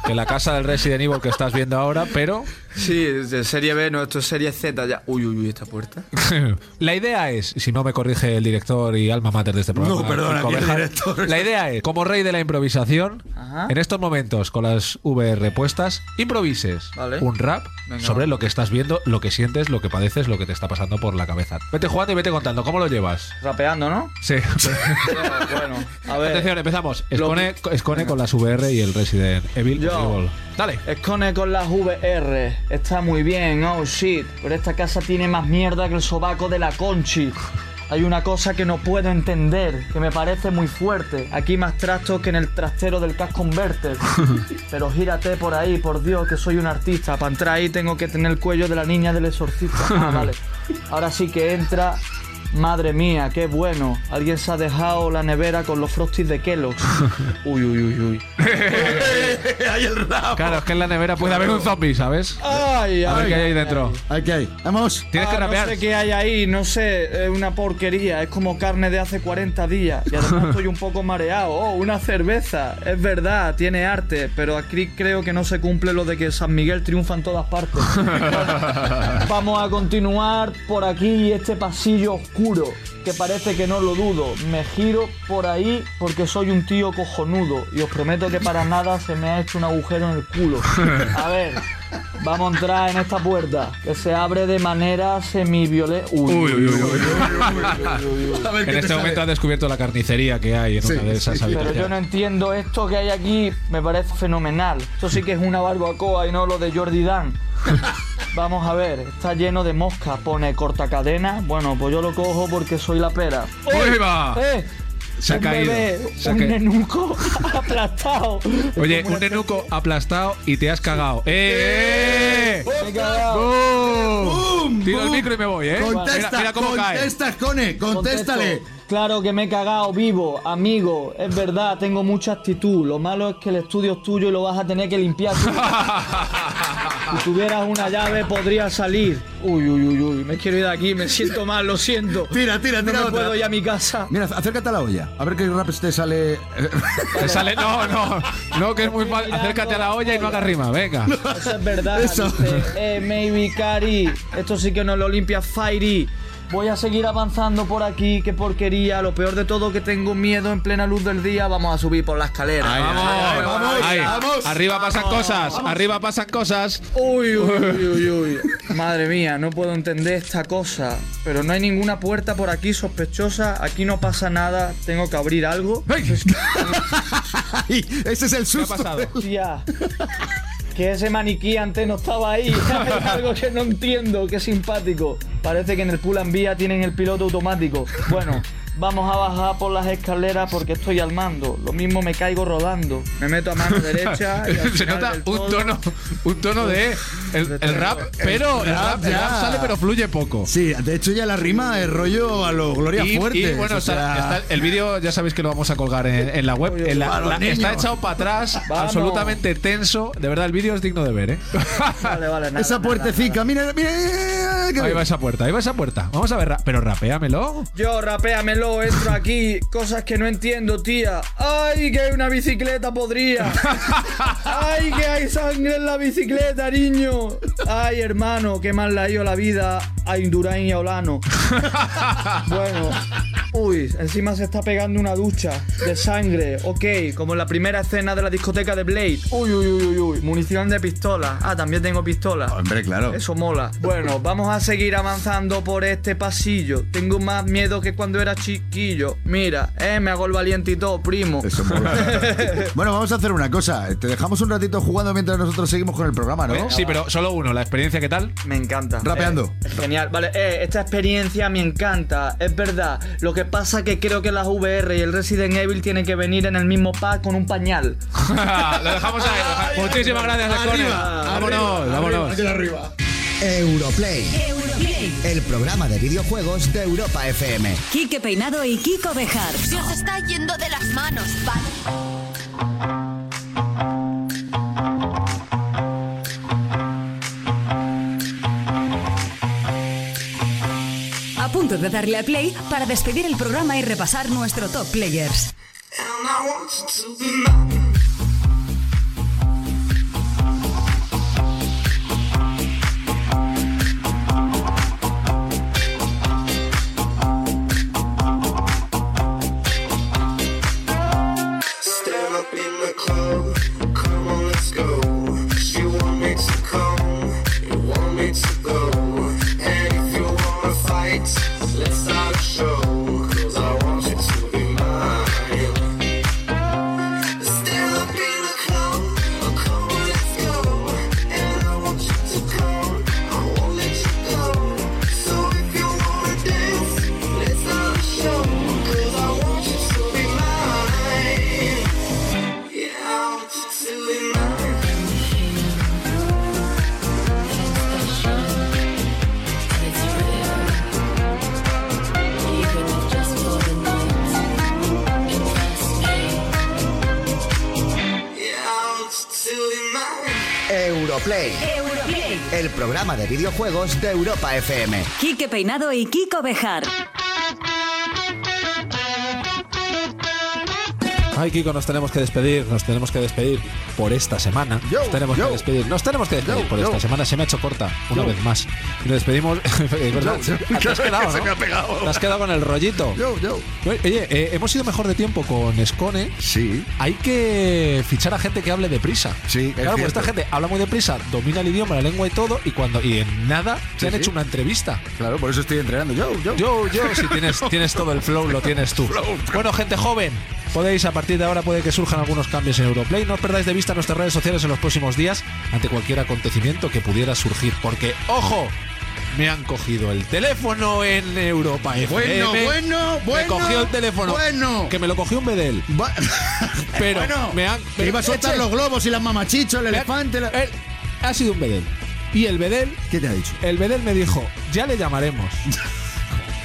Speaker 2: que la casa del Resident Evil que estás viendo ahora, pero
Speaker 5: Sí, de serie B, no, esto es serie Z ya. Uy, uy, uy, esta puerta.
Speaker 2: la idea es, si no me corrige el director y alma mater de este programa,
Speaker 8: No, perdona, el director-
Speaker 2: la idea es, como rey de la improvisación,
Speaker 5: Ajá.
Speaker 2: en estos momentos con las VR puestas, improvises
Speaker 5: Vale.
Speaker 2: un rap
Speaker 5: Venga,
Speaker 2: sobre lo que estás viendo, lo que sientes, lo que padeces, lo que te está pasando por la cabeza. Vete jugando y vete contando, ¿cómo lo llevas?
Speaker 5: Rapeando, ¿no?
Speaker 2: Sí.
Speaker 5: bueno, a ver.
Speaker 2: Atención, empezamos. Escone, Escone con las VR y el Resident Evil.
Speaker 5: Yo.
Speaker 2: Evil. Dale.
Speaker 5: Escone con las VR. Está muy bien, oh shit. Pero esta casa tiene más mierda que el sobaco de la Conchi. hay una cosa que no puedo entender, que me parece muy fuerte. Aquí más trastos que en el trastero del Cash Converter. Pero gírate por ahí, por Dios, que soy un artista. Para entrar ahí tengo que tener el cuello de la niña del exorcista. Ah, vale. Ahora sí que entra. Madre mía, qué bueno. Alguien se ha dejado la nevera con los frosties de Kellogg's. Uy, uy, uy, uy.
Speaker 8: Ahí el rabo.
Speaker 2: Claro, es que en la nevera puede haber un zombie, ¿sabes?
Speaker 5: Ay,
Speaker 2: A ver
Speaker 5: ay,
Speaker 2: qué hay ahí
Speaker 5: ay,
Speaker 2: dentro.
Speaker 8: Hay que hay. Vamos.
Speaker 2: Tienes que
Speaker 5: Ah,
Speaker 2: rapear.
Speaker 5: No sé qué hay ahí, no sé, es una porquería, es como carne de hace 40 días. Y además estoy un poco mareado. Oh, una cerveza, es verdad, tiene arte, pero aquí creo que no se cumple lo de que San Miguel triunfa en todas partes. Vamos a continuar por aquí este pasillo oscuro, que parece que no lo dudo. Me giro por ahí porque soy un tío cojonudo y os prometo que para nada se me ha hecho un agujero en el culo. A ver, vamos a entrar en esta puerta que se abre de manera semivioleta. Uy,
Speaker 2: Uy, uy, uy, En
Speaker 8: te
Speaker 2: este
Speaker 8: sale.
Speaker 2: momento has descubierto la carnicería que hay en
Speaker 8: Sí,
Speaker 2: una de esas
Speaker 8: sí, sí.
Speaker 5: Pero yo
Speaker 2: habitaciones.
Speaker 5: no entiendo esto que hay aquí, me parece fenomenal. Esto sí que es una barbacoa y no lo de Jordi Dan. Vamos a ver, está lleno de moscas, pone corta cadena. Bueno, pues yo lo cojo porque soy la pera.
Speaker 2: ¡Uy, va!
Speaker 5: ¡Eh!
Speaker 2: Se ha
Speaker 5: un
Speaker 2: caído.
Speaker 5: bebé,
Speaker 2: Se ha
Speaker 5: un
Speaker 2: caído.
Speaker 5: nenuco aplastado.
Speaker 2: Oye, un nenuco aplastado y te has cagado. ¡Eh!
Speaker 5: Me he cagado.
Speaker 2: ¡Bum! Tiro el micro y me voy, ¿eh?
Speaker 8: Contesta,
Speaker 2: mira, mira cómo cae.
Speaker 8: contesta, Cone, contéstale.
Speaker 5: Contesto. Claro que me he cagado vivo, amigo. Es verdad, tengo mucha actitud. Lo malo es que el estudio es tuyo y lo vas a tener que limpiar tú. si tuvieras una llave, podría salir. Uy, uy, uy, uy. Me quiero ir de aquí, me siento mal, lo siento.
Speaker 8: Tira, tira,
Speaker 5: No
Speaker 8: tira
Speaker 5: me
Speaker 8: otra.
Speaker 5: puedo ir a mi casa.
Speaker 8: Mira, acércate a la olla. A ver qué rap te sale.
Speaker 2: Te sale, no, no, no, que es muy fácil. Acércate a la olla y no hagas rima, venga.
Speaker 5: Eso es verdad.
Speaker 8: Eso.
Speaker 5: Dice, eh, maybe Cari. Esto sí que no lo limpia Fairy. Voy a seguir avanzando por aquí, qué porquería. Lo peor de todo que tengo miedo en plena luz del día. Vamos a subir por la escalera.
Speaker 2: Vamos,
Speaker 8: vamos,
Speaker 2: ahí.
Speaker 8: vamos.
Speaker 2: Arriba pasan cosas, arriba pasan cosas.
Speaker 5: Uy, uy, uy, uy, uy. Madre mía, no puedo entender esta cosa. Pero no hay ninguna puerta por aquí sospechosa. Aquí no pasa nada. Tengo que abrir algo.
Speaker 8: Ay, ese es el
Speaker 2: ¿Qué ha
Speaker 8: susto.
Speaker 2: pasado?
Speaker 5: Hostia. Que ese maniquí antes no estaba ahí. Algo que no entiendo. Qué simpático. Parece que en el Pull and Vía tienen el piloto automático. Bueno, vamos a bajar por las escaleras porque estoy al mando. Lo mismo me caigo rodando. Me meto a mano derecha. y al
Speaker 2: Se
Speaker 5: final
Speaker 2: nota
Speaker 5: del
Speaker 2: un
Speaker 5: todo-
Speaker 2: tono, un tono de el, el rap, pero el rap, el
Speaker 8: ya.
Speaker 2: rap sale pero fluye poco.
Speaker 8: Sí, de hecho ya la rima es rollo a lo Gloria
Speaker 2: Y,
Speaker 8: Fuerte.
Speaker 2: y, bueno, está- está- el vídeo ya sabéis que lo vamos a colgar en, en la web. En la-
Speaker 8: Para los
Speaker 2: la-
Speaker 8: niños.
Speaker 2: está echado para atrás,
Speaker 5: Vamos.
Speaker 2: absolutamente tenso. De verdad, el vídeo es digno de ver, ¿eh?
Speaker 5: Vale, vale, nada,
Speaker 8: Esa
Speaker 5: nada,
Speaker 8: puertecica, mira, mira.
Speaker 2: Ahí va esa puerta, ahí va esa puerta. Vamos a ver, ra- pero rapéamelo.
Speaker 5: Yo, rapéamelo, entro aquí. Cosas que no entiendo, tía. ¡Ay, que hay una bicicleta podría! ¡Ay, que hay sangre en la bicicleta, niño! ¡Ay, hermano, qué mal le ha ido la vida a Indurain y a Olano! Bueno, uy, encima se está pegando una ducha de sangre. Ok, como en la primera escena de la discoteca de Blade. Uy, uy, uy, uy, uy. Munición de pistola. Ah, también tengo pistola.
Speaker 8: Hombre, claro.
Speaker 5: Eso mola. Bueno, vamos a seguir avanzando por este pasillo. Tengo más miedo que cuando era chiquillo. Mira, eh, me hago el valiente y todo, primo.
Speaker 8: Eso mola. bueno, vamos a hacer una cosa. Te dejamos un ratito jugando mientras nosotros seguimos con el programa, ¿no?
Speaker 2: Sí, pero solo uno. ¿La experiencia qué tal?
Speaker 5: Me encanta.
Speaker 8: Rapeando.
Speaker 5: Eh, genial. Vale, eh, esta experiencia me encanta. Es verdad. Lo que pasa que creo que las VR y el Resident Evil tienen que venir en el mismo pack con un pañal.
Speaker 2: lo dejamos ahí. Muchísimas gracias. Vámonos, vámonos.
Speaker 7: Europlay, el programa de videojuegos de Europa FM.
Speaker 4: Quique Peinado y Kiko Bejar.
Speaker 21: Se os está yendo de las manos, ¿vale?
Speaker 4: A punto de darle al play para despedir el programa y repasar nuestro top players.
Speaker 7: De videojuegos de Europa FM.
Speaker 4: Quique Peinado y Kiko Bejar.
Speaker 2: Ay, Kiko, nos tenemos que despedir, nos tenemos que despedir por esta semana.
Speaker 8: Yo,
Speaker 2: nos tenemos
Speaker 8: yo.
Speaker 2: que despedir, nos tenemos que despedir
Speaker 8: Yo,
Speaker 2: por esta semana. Se me ha hecho corta una vez más. Y nos despedimos. es verdad, te has quedado,
Speaker 8: Se
Speaker 2: ¿no?
Speaker 8: me ha pegado.
Speaker 2: Te has quedado con el rollito.
Speaker 8: Yo, yo.
Speaker 2: Oye, eh, hemos ido mejor de tiempo con Scone.
Speaker 8: Sí.
Speaker 2: Hay que fichar a gente que hable deprisa.
Speaker 8: Sí, es
Speaker 2: Claro, pues
Speaker 8: cierto.
Speaker 2: esta gente habla muy deprisa, domina el idioma, la lengua y todo, y cuando y en nada
Speaker 8: Sí,
Speaker 2: te han
Speaker 8: sí.
Speaker 2: hecho una entrevista.
Speaker 8: Claro, por eso estoy entrenando. Yo, yo.
Speaker 2: Yo, yo, si tienes, tienes todo el flow, lo tienes tú. Bueno, gente joven, podéis a partir de ahora puede que surjan algunos cambios en Europlay. No os perdáis de vista nuestras redes sociales en los próximos días ante cualquier acontecimiento que pudiera surgir. Porque, ojo, me han cogido el teléfono en Europa
Speaker 8: Bueno,
Speaker 2: FM.
Speaker 8: bueno,
Speaker 2: Me
Speaker 8: bueno,
Speaker 2: cogió el teléfono.
Speaker 8: bueno.
Speaker 2: Que me lo cogió un bedel.
Speaker 8: Va-
Speaker 2: Pero
Speaker 8: bueno,
Speaker 2: me han.
Speaker 8: que iba a soltar los globos y las mamachichos, el
Speaker 2: me
Speaker 8: elefante. la-
Speaker 2: él ha sido un bedel. Y el bedel
Speaker 8: ¿Qué te ha dicho?
Speaker 2: el Bedel me dijo, ya le llamaremos.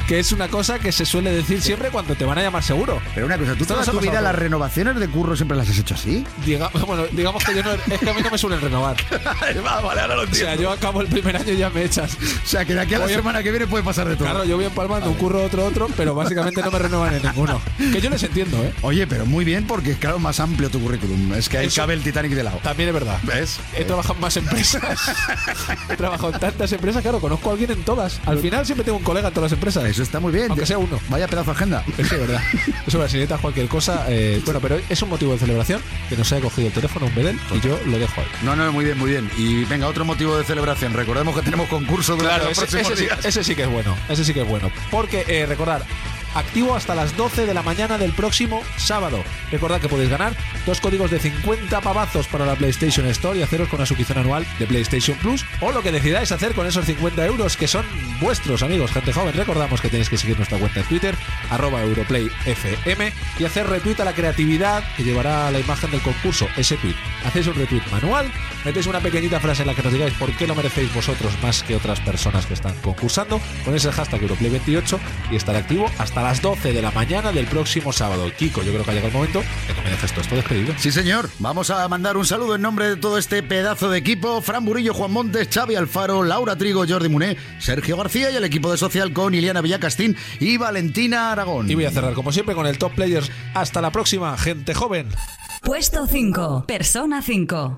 Speaker 2: que es una cosa que se suele decir siempre cuando te van a llamar seguro.
Speaker 8: Pero una cosa, ¿tú toda tu vida las renovaciones de curro siempre las has hecho así?
Speaker 2: Diga- bueno, digamos que yo no, es que a mí no me suelen renovar.
Speaker 8: vale, ahora lo
Speaker 2: O sea, yo acabo el primer año y ya me echas.
Speaker 8: O sea, que de aquí a la
Speaker 2: Voy
Speaker 8: semana que viene puede pasar de todo.
Speaker 2: Claro, yo voy empalmando un curro otro otro, pero básicamente no me renuevan en ninguno. Que yo les entiendo, ¿eh?
Speaker 8: Oye, pero muy bien porque claro, más amplio tu currículum. Es que ahí
Speaker 2: Eso-
Speaker 8: cabe el Titanic de lado.
Speaker 2: También es verdad.
Speaker 8: ¿Ves?
Speaker 2: He trabajado en más empresas. He trabajado en tantas empresas, claro, conozco a alguien en todas. Al final siempre tengo un colega en todas las empresas.
Speaker 8: Eso está muy bien.
Speaker 2: Aunque sea uno.
Speaker 8: Vaya pedazo de agenda.
Speaker 2: Es verdad. Eso es si necesitas cualquier cosa. eh, bueno, pero es un motivo de celebración que nos haya cogido el teléfono un bedel y yo lo dejo ahí.
Speaker 8: No, no, muy bien, muy bien. Y venga, otro motivo de celebración. Recordemos que tenemos concurso durante
Speaker 2: Claro,
Speaker 8: los
Speaker 2: ese,
Speaker 8: próximos
Speaker 2: ese sí,
Speaker 8: días.
Speaker 2: ese sí que es bueno. Ese sí que es bueno. Porque, eh, recordar, activo hasta las 12 de la mañana del próximo sábado. Recordad que podéis ganar dos códigos de 50 pavazos para la PlayStation Store y haceros con la suscripción anual de PlayStation Plus o lo que decidáis hacer con esos 50 euros que son vuestros, amigos, gente joven. Recordamos que tenéis que seguir nuestra cuenta en Twitter, arroba EuroplayFM y hacer retweet a la creatividad que llevará la imagen del concurso, ese tweet. Hacéis un retweet manual, metéis una pequeñita frase en la que nos digáis por qué lo merecéis vosotros más que otras personas que están concursando, ponéis el hashtag Europlay28 y estará activo hasta las 12 de la mañana del próximo sábado. Kiko, yo creo que ha llegado el momento de que me dejes todo esto despedido.
Speaker 8: Sí, señor. Vamos a mandar un saludo en nombre de todo este pedazo de equipo. Fran Burillo, Juan Montes, Xavi Alfaro, Laura Trigo, Jordi Muné, Sergio García y el equipo de Social con Iliana Villacastín y Valentina Aragón.
Speaker 2: Y voy a cerrar como siempre con el Top Players. Hasta la próxima, gente joven.
Speaker 4: Puesto 5. Persona 5.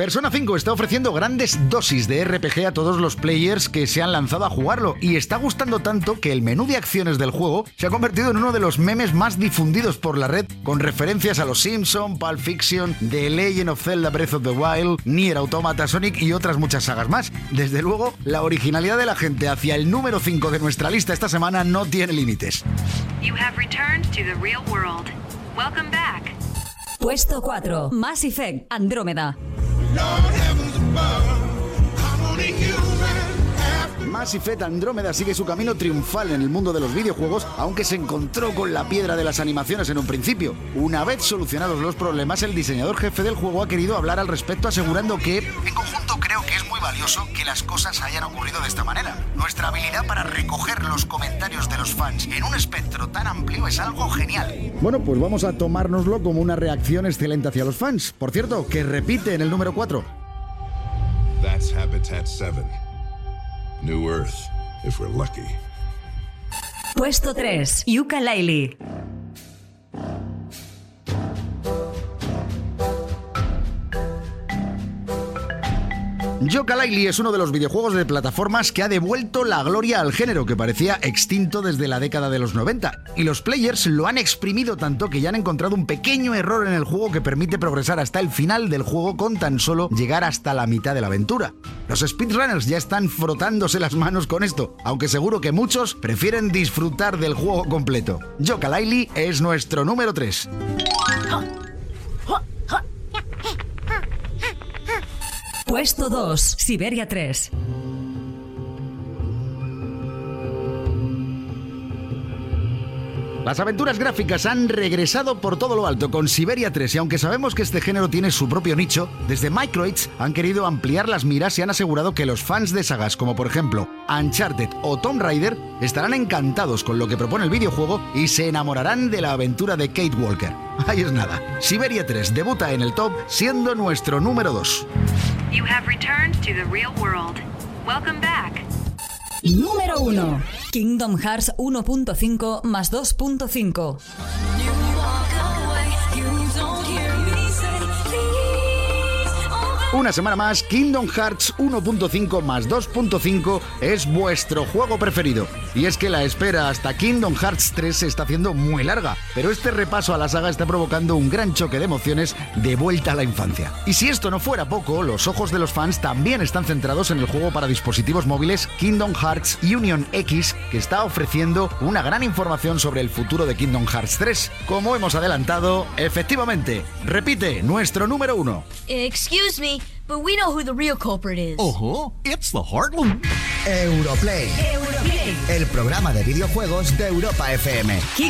Speaker 8: Persona 5 está ofreciendo grandes dosis de RPG a todos los players que se han lanzado a jugarlo y está gustando tanto que el menú de acciones del juego se ha convertido en uno de los memes más difundidos por la red con referencias a los Simpson, Pulp Fiction, The Legend of Zelda Breath of the Wild, Nier Automata, Sonic y otras muchas sagas más. Desde luego, la originalidad de la gente hacia el número 5 de nuestra lista esta semana no tiene límites.
Speaker 22: You have returned to the real world. Welcome back.
Speaker 4: Puesto 4. Mass Effect. Andrómeda.
Speaker 8: Lord have Mass Effect Andrómeda sigue su camino triunfal en el mundo de los videojuegos, aunque se encontró con la piedra de las animaciones en un principio. Una vez solucionados los problemas, el diseñador jefe del juego ha querido hablar al respecto, asegurando que, en conjunto, creo que es muy valioso que las cosas hayan ocurrido de esta manera. Nuestra habilidad para recoger los comentarios de los fans en un espectro tan amplio es algo genial. Bueno, pues vamos a tomárnoslo como una reacción excelente hacia los fans. Por cierto, que repite en el número 4.
Speaker 9: That's Habitat 7. New Earth, if we're lucky.
Speaker 4: Puesto 3. Yuka Laili.
Speaker 8: Yooka-Laylee es uno de los videojuegos de plataformas que ha devuelto la gloria al género que parecía extinto desde la década de los 90. Y los players lo han exprimido tanto que ya han encontrado un pequeño error en el juego que permite progresar hasta el final del juego con tan solo llegar hasta la mitad de la aventura. Los speedrunners ya están frotándose las manos con esto, aunque seguro que muchos prefieren disfrutar del juego completo. Yooka-Laylee es nuestro número 3.
Speaker 4: Puesto 2. Siberia 3.
Speaker 8: Las aventuras gráficas han regresado por todo lo alto con Siberia 3 y aunque sabemos que este género tiene su propio nicho, desde Microids han querido ampliar las miras y han asegurado que los fans de sagas como por ejemplo Uncharted o Tomb Raider estarán encantados con lo que propone el videojuego y se enamorarán de la aventura de Kate Walker. Ahí es nada. Siberia 3 debuta en el top siendo nuestro número 2.
Speaker 22: You have returned to the real world. Welcome back.
Speaker 4: Número 1. Kingdom Hearts 1.5 más 2.5.
Speaker 8: Una semana más, Kingdom Hearts 1.5 más 2.5 es vuestro juego preferido. Y es que la espera hasta Kingdom Hearts 3 se está haciendo muy larga, pero este repaso a la saga está provocando un gran choque de emociones de vuelta a la infancia. Y si esto no fuera poco, los ojos de los fans también están centrados en el juego para dispositivos móviles Kingdom Hearts Union X, que está ofreciendo una gran información sobre el futuro de Kingdom Hearts 3. Como hemos adelantado, efectivamente, repite, nuestro número uno.
Speaker 21: Excuse me, but we know who the real culprit is.
Speaker 7: Ojo, it's the Heartland. Europlay. El programa de videojuegos de Europa FM.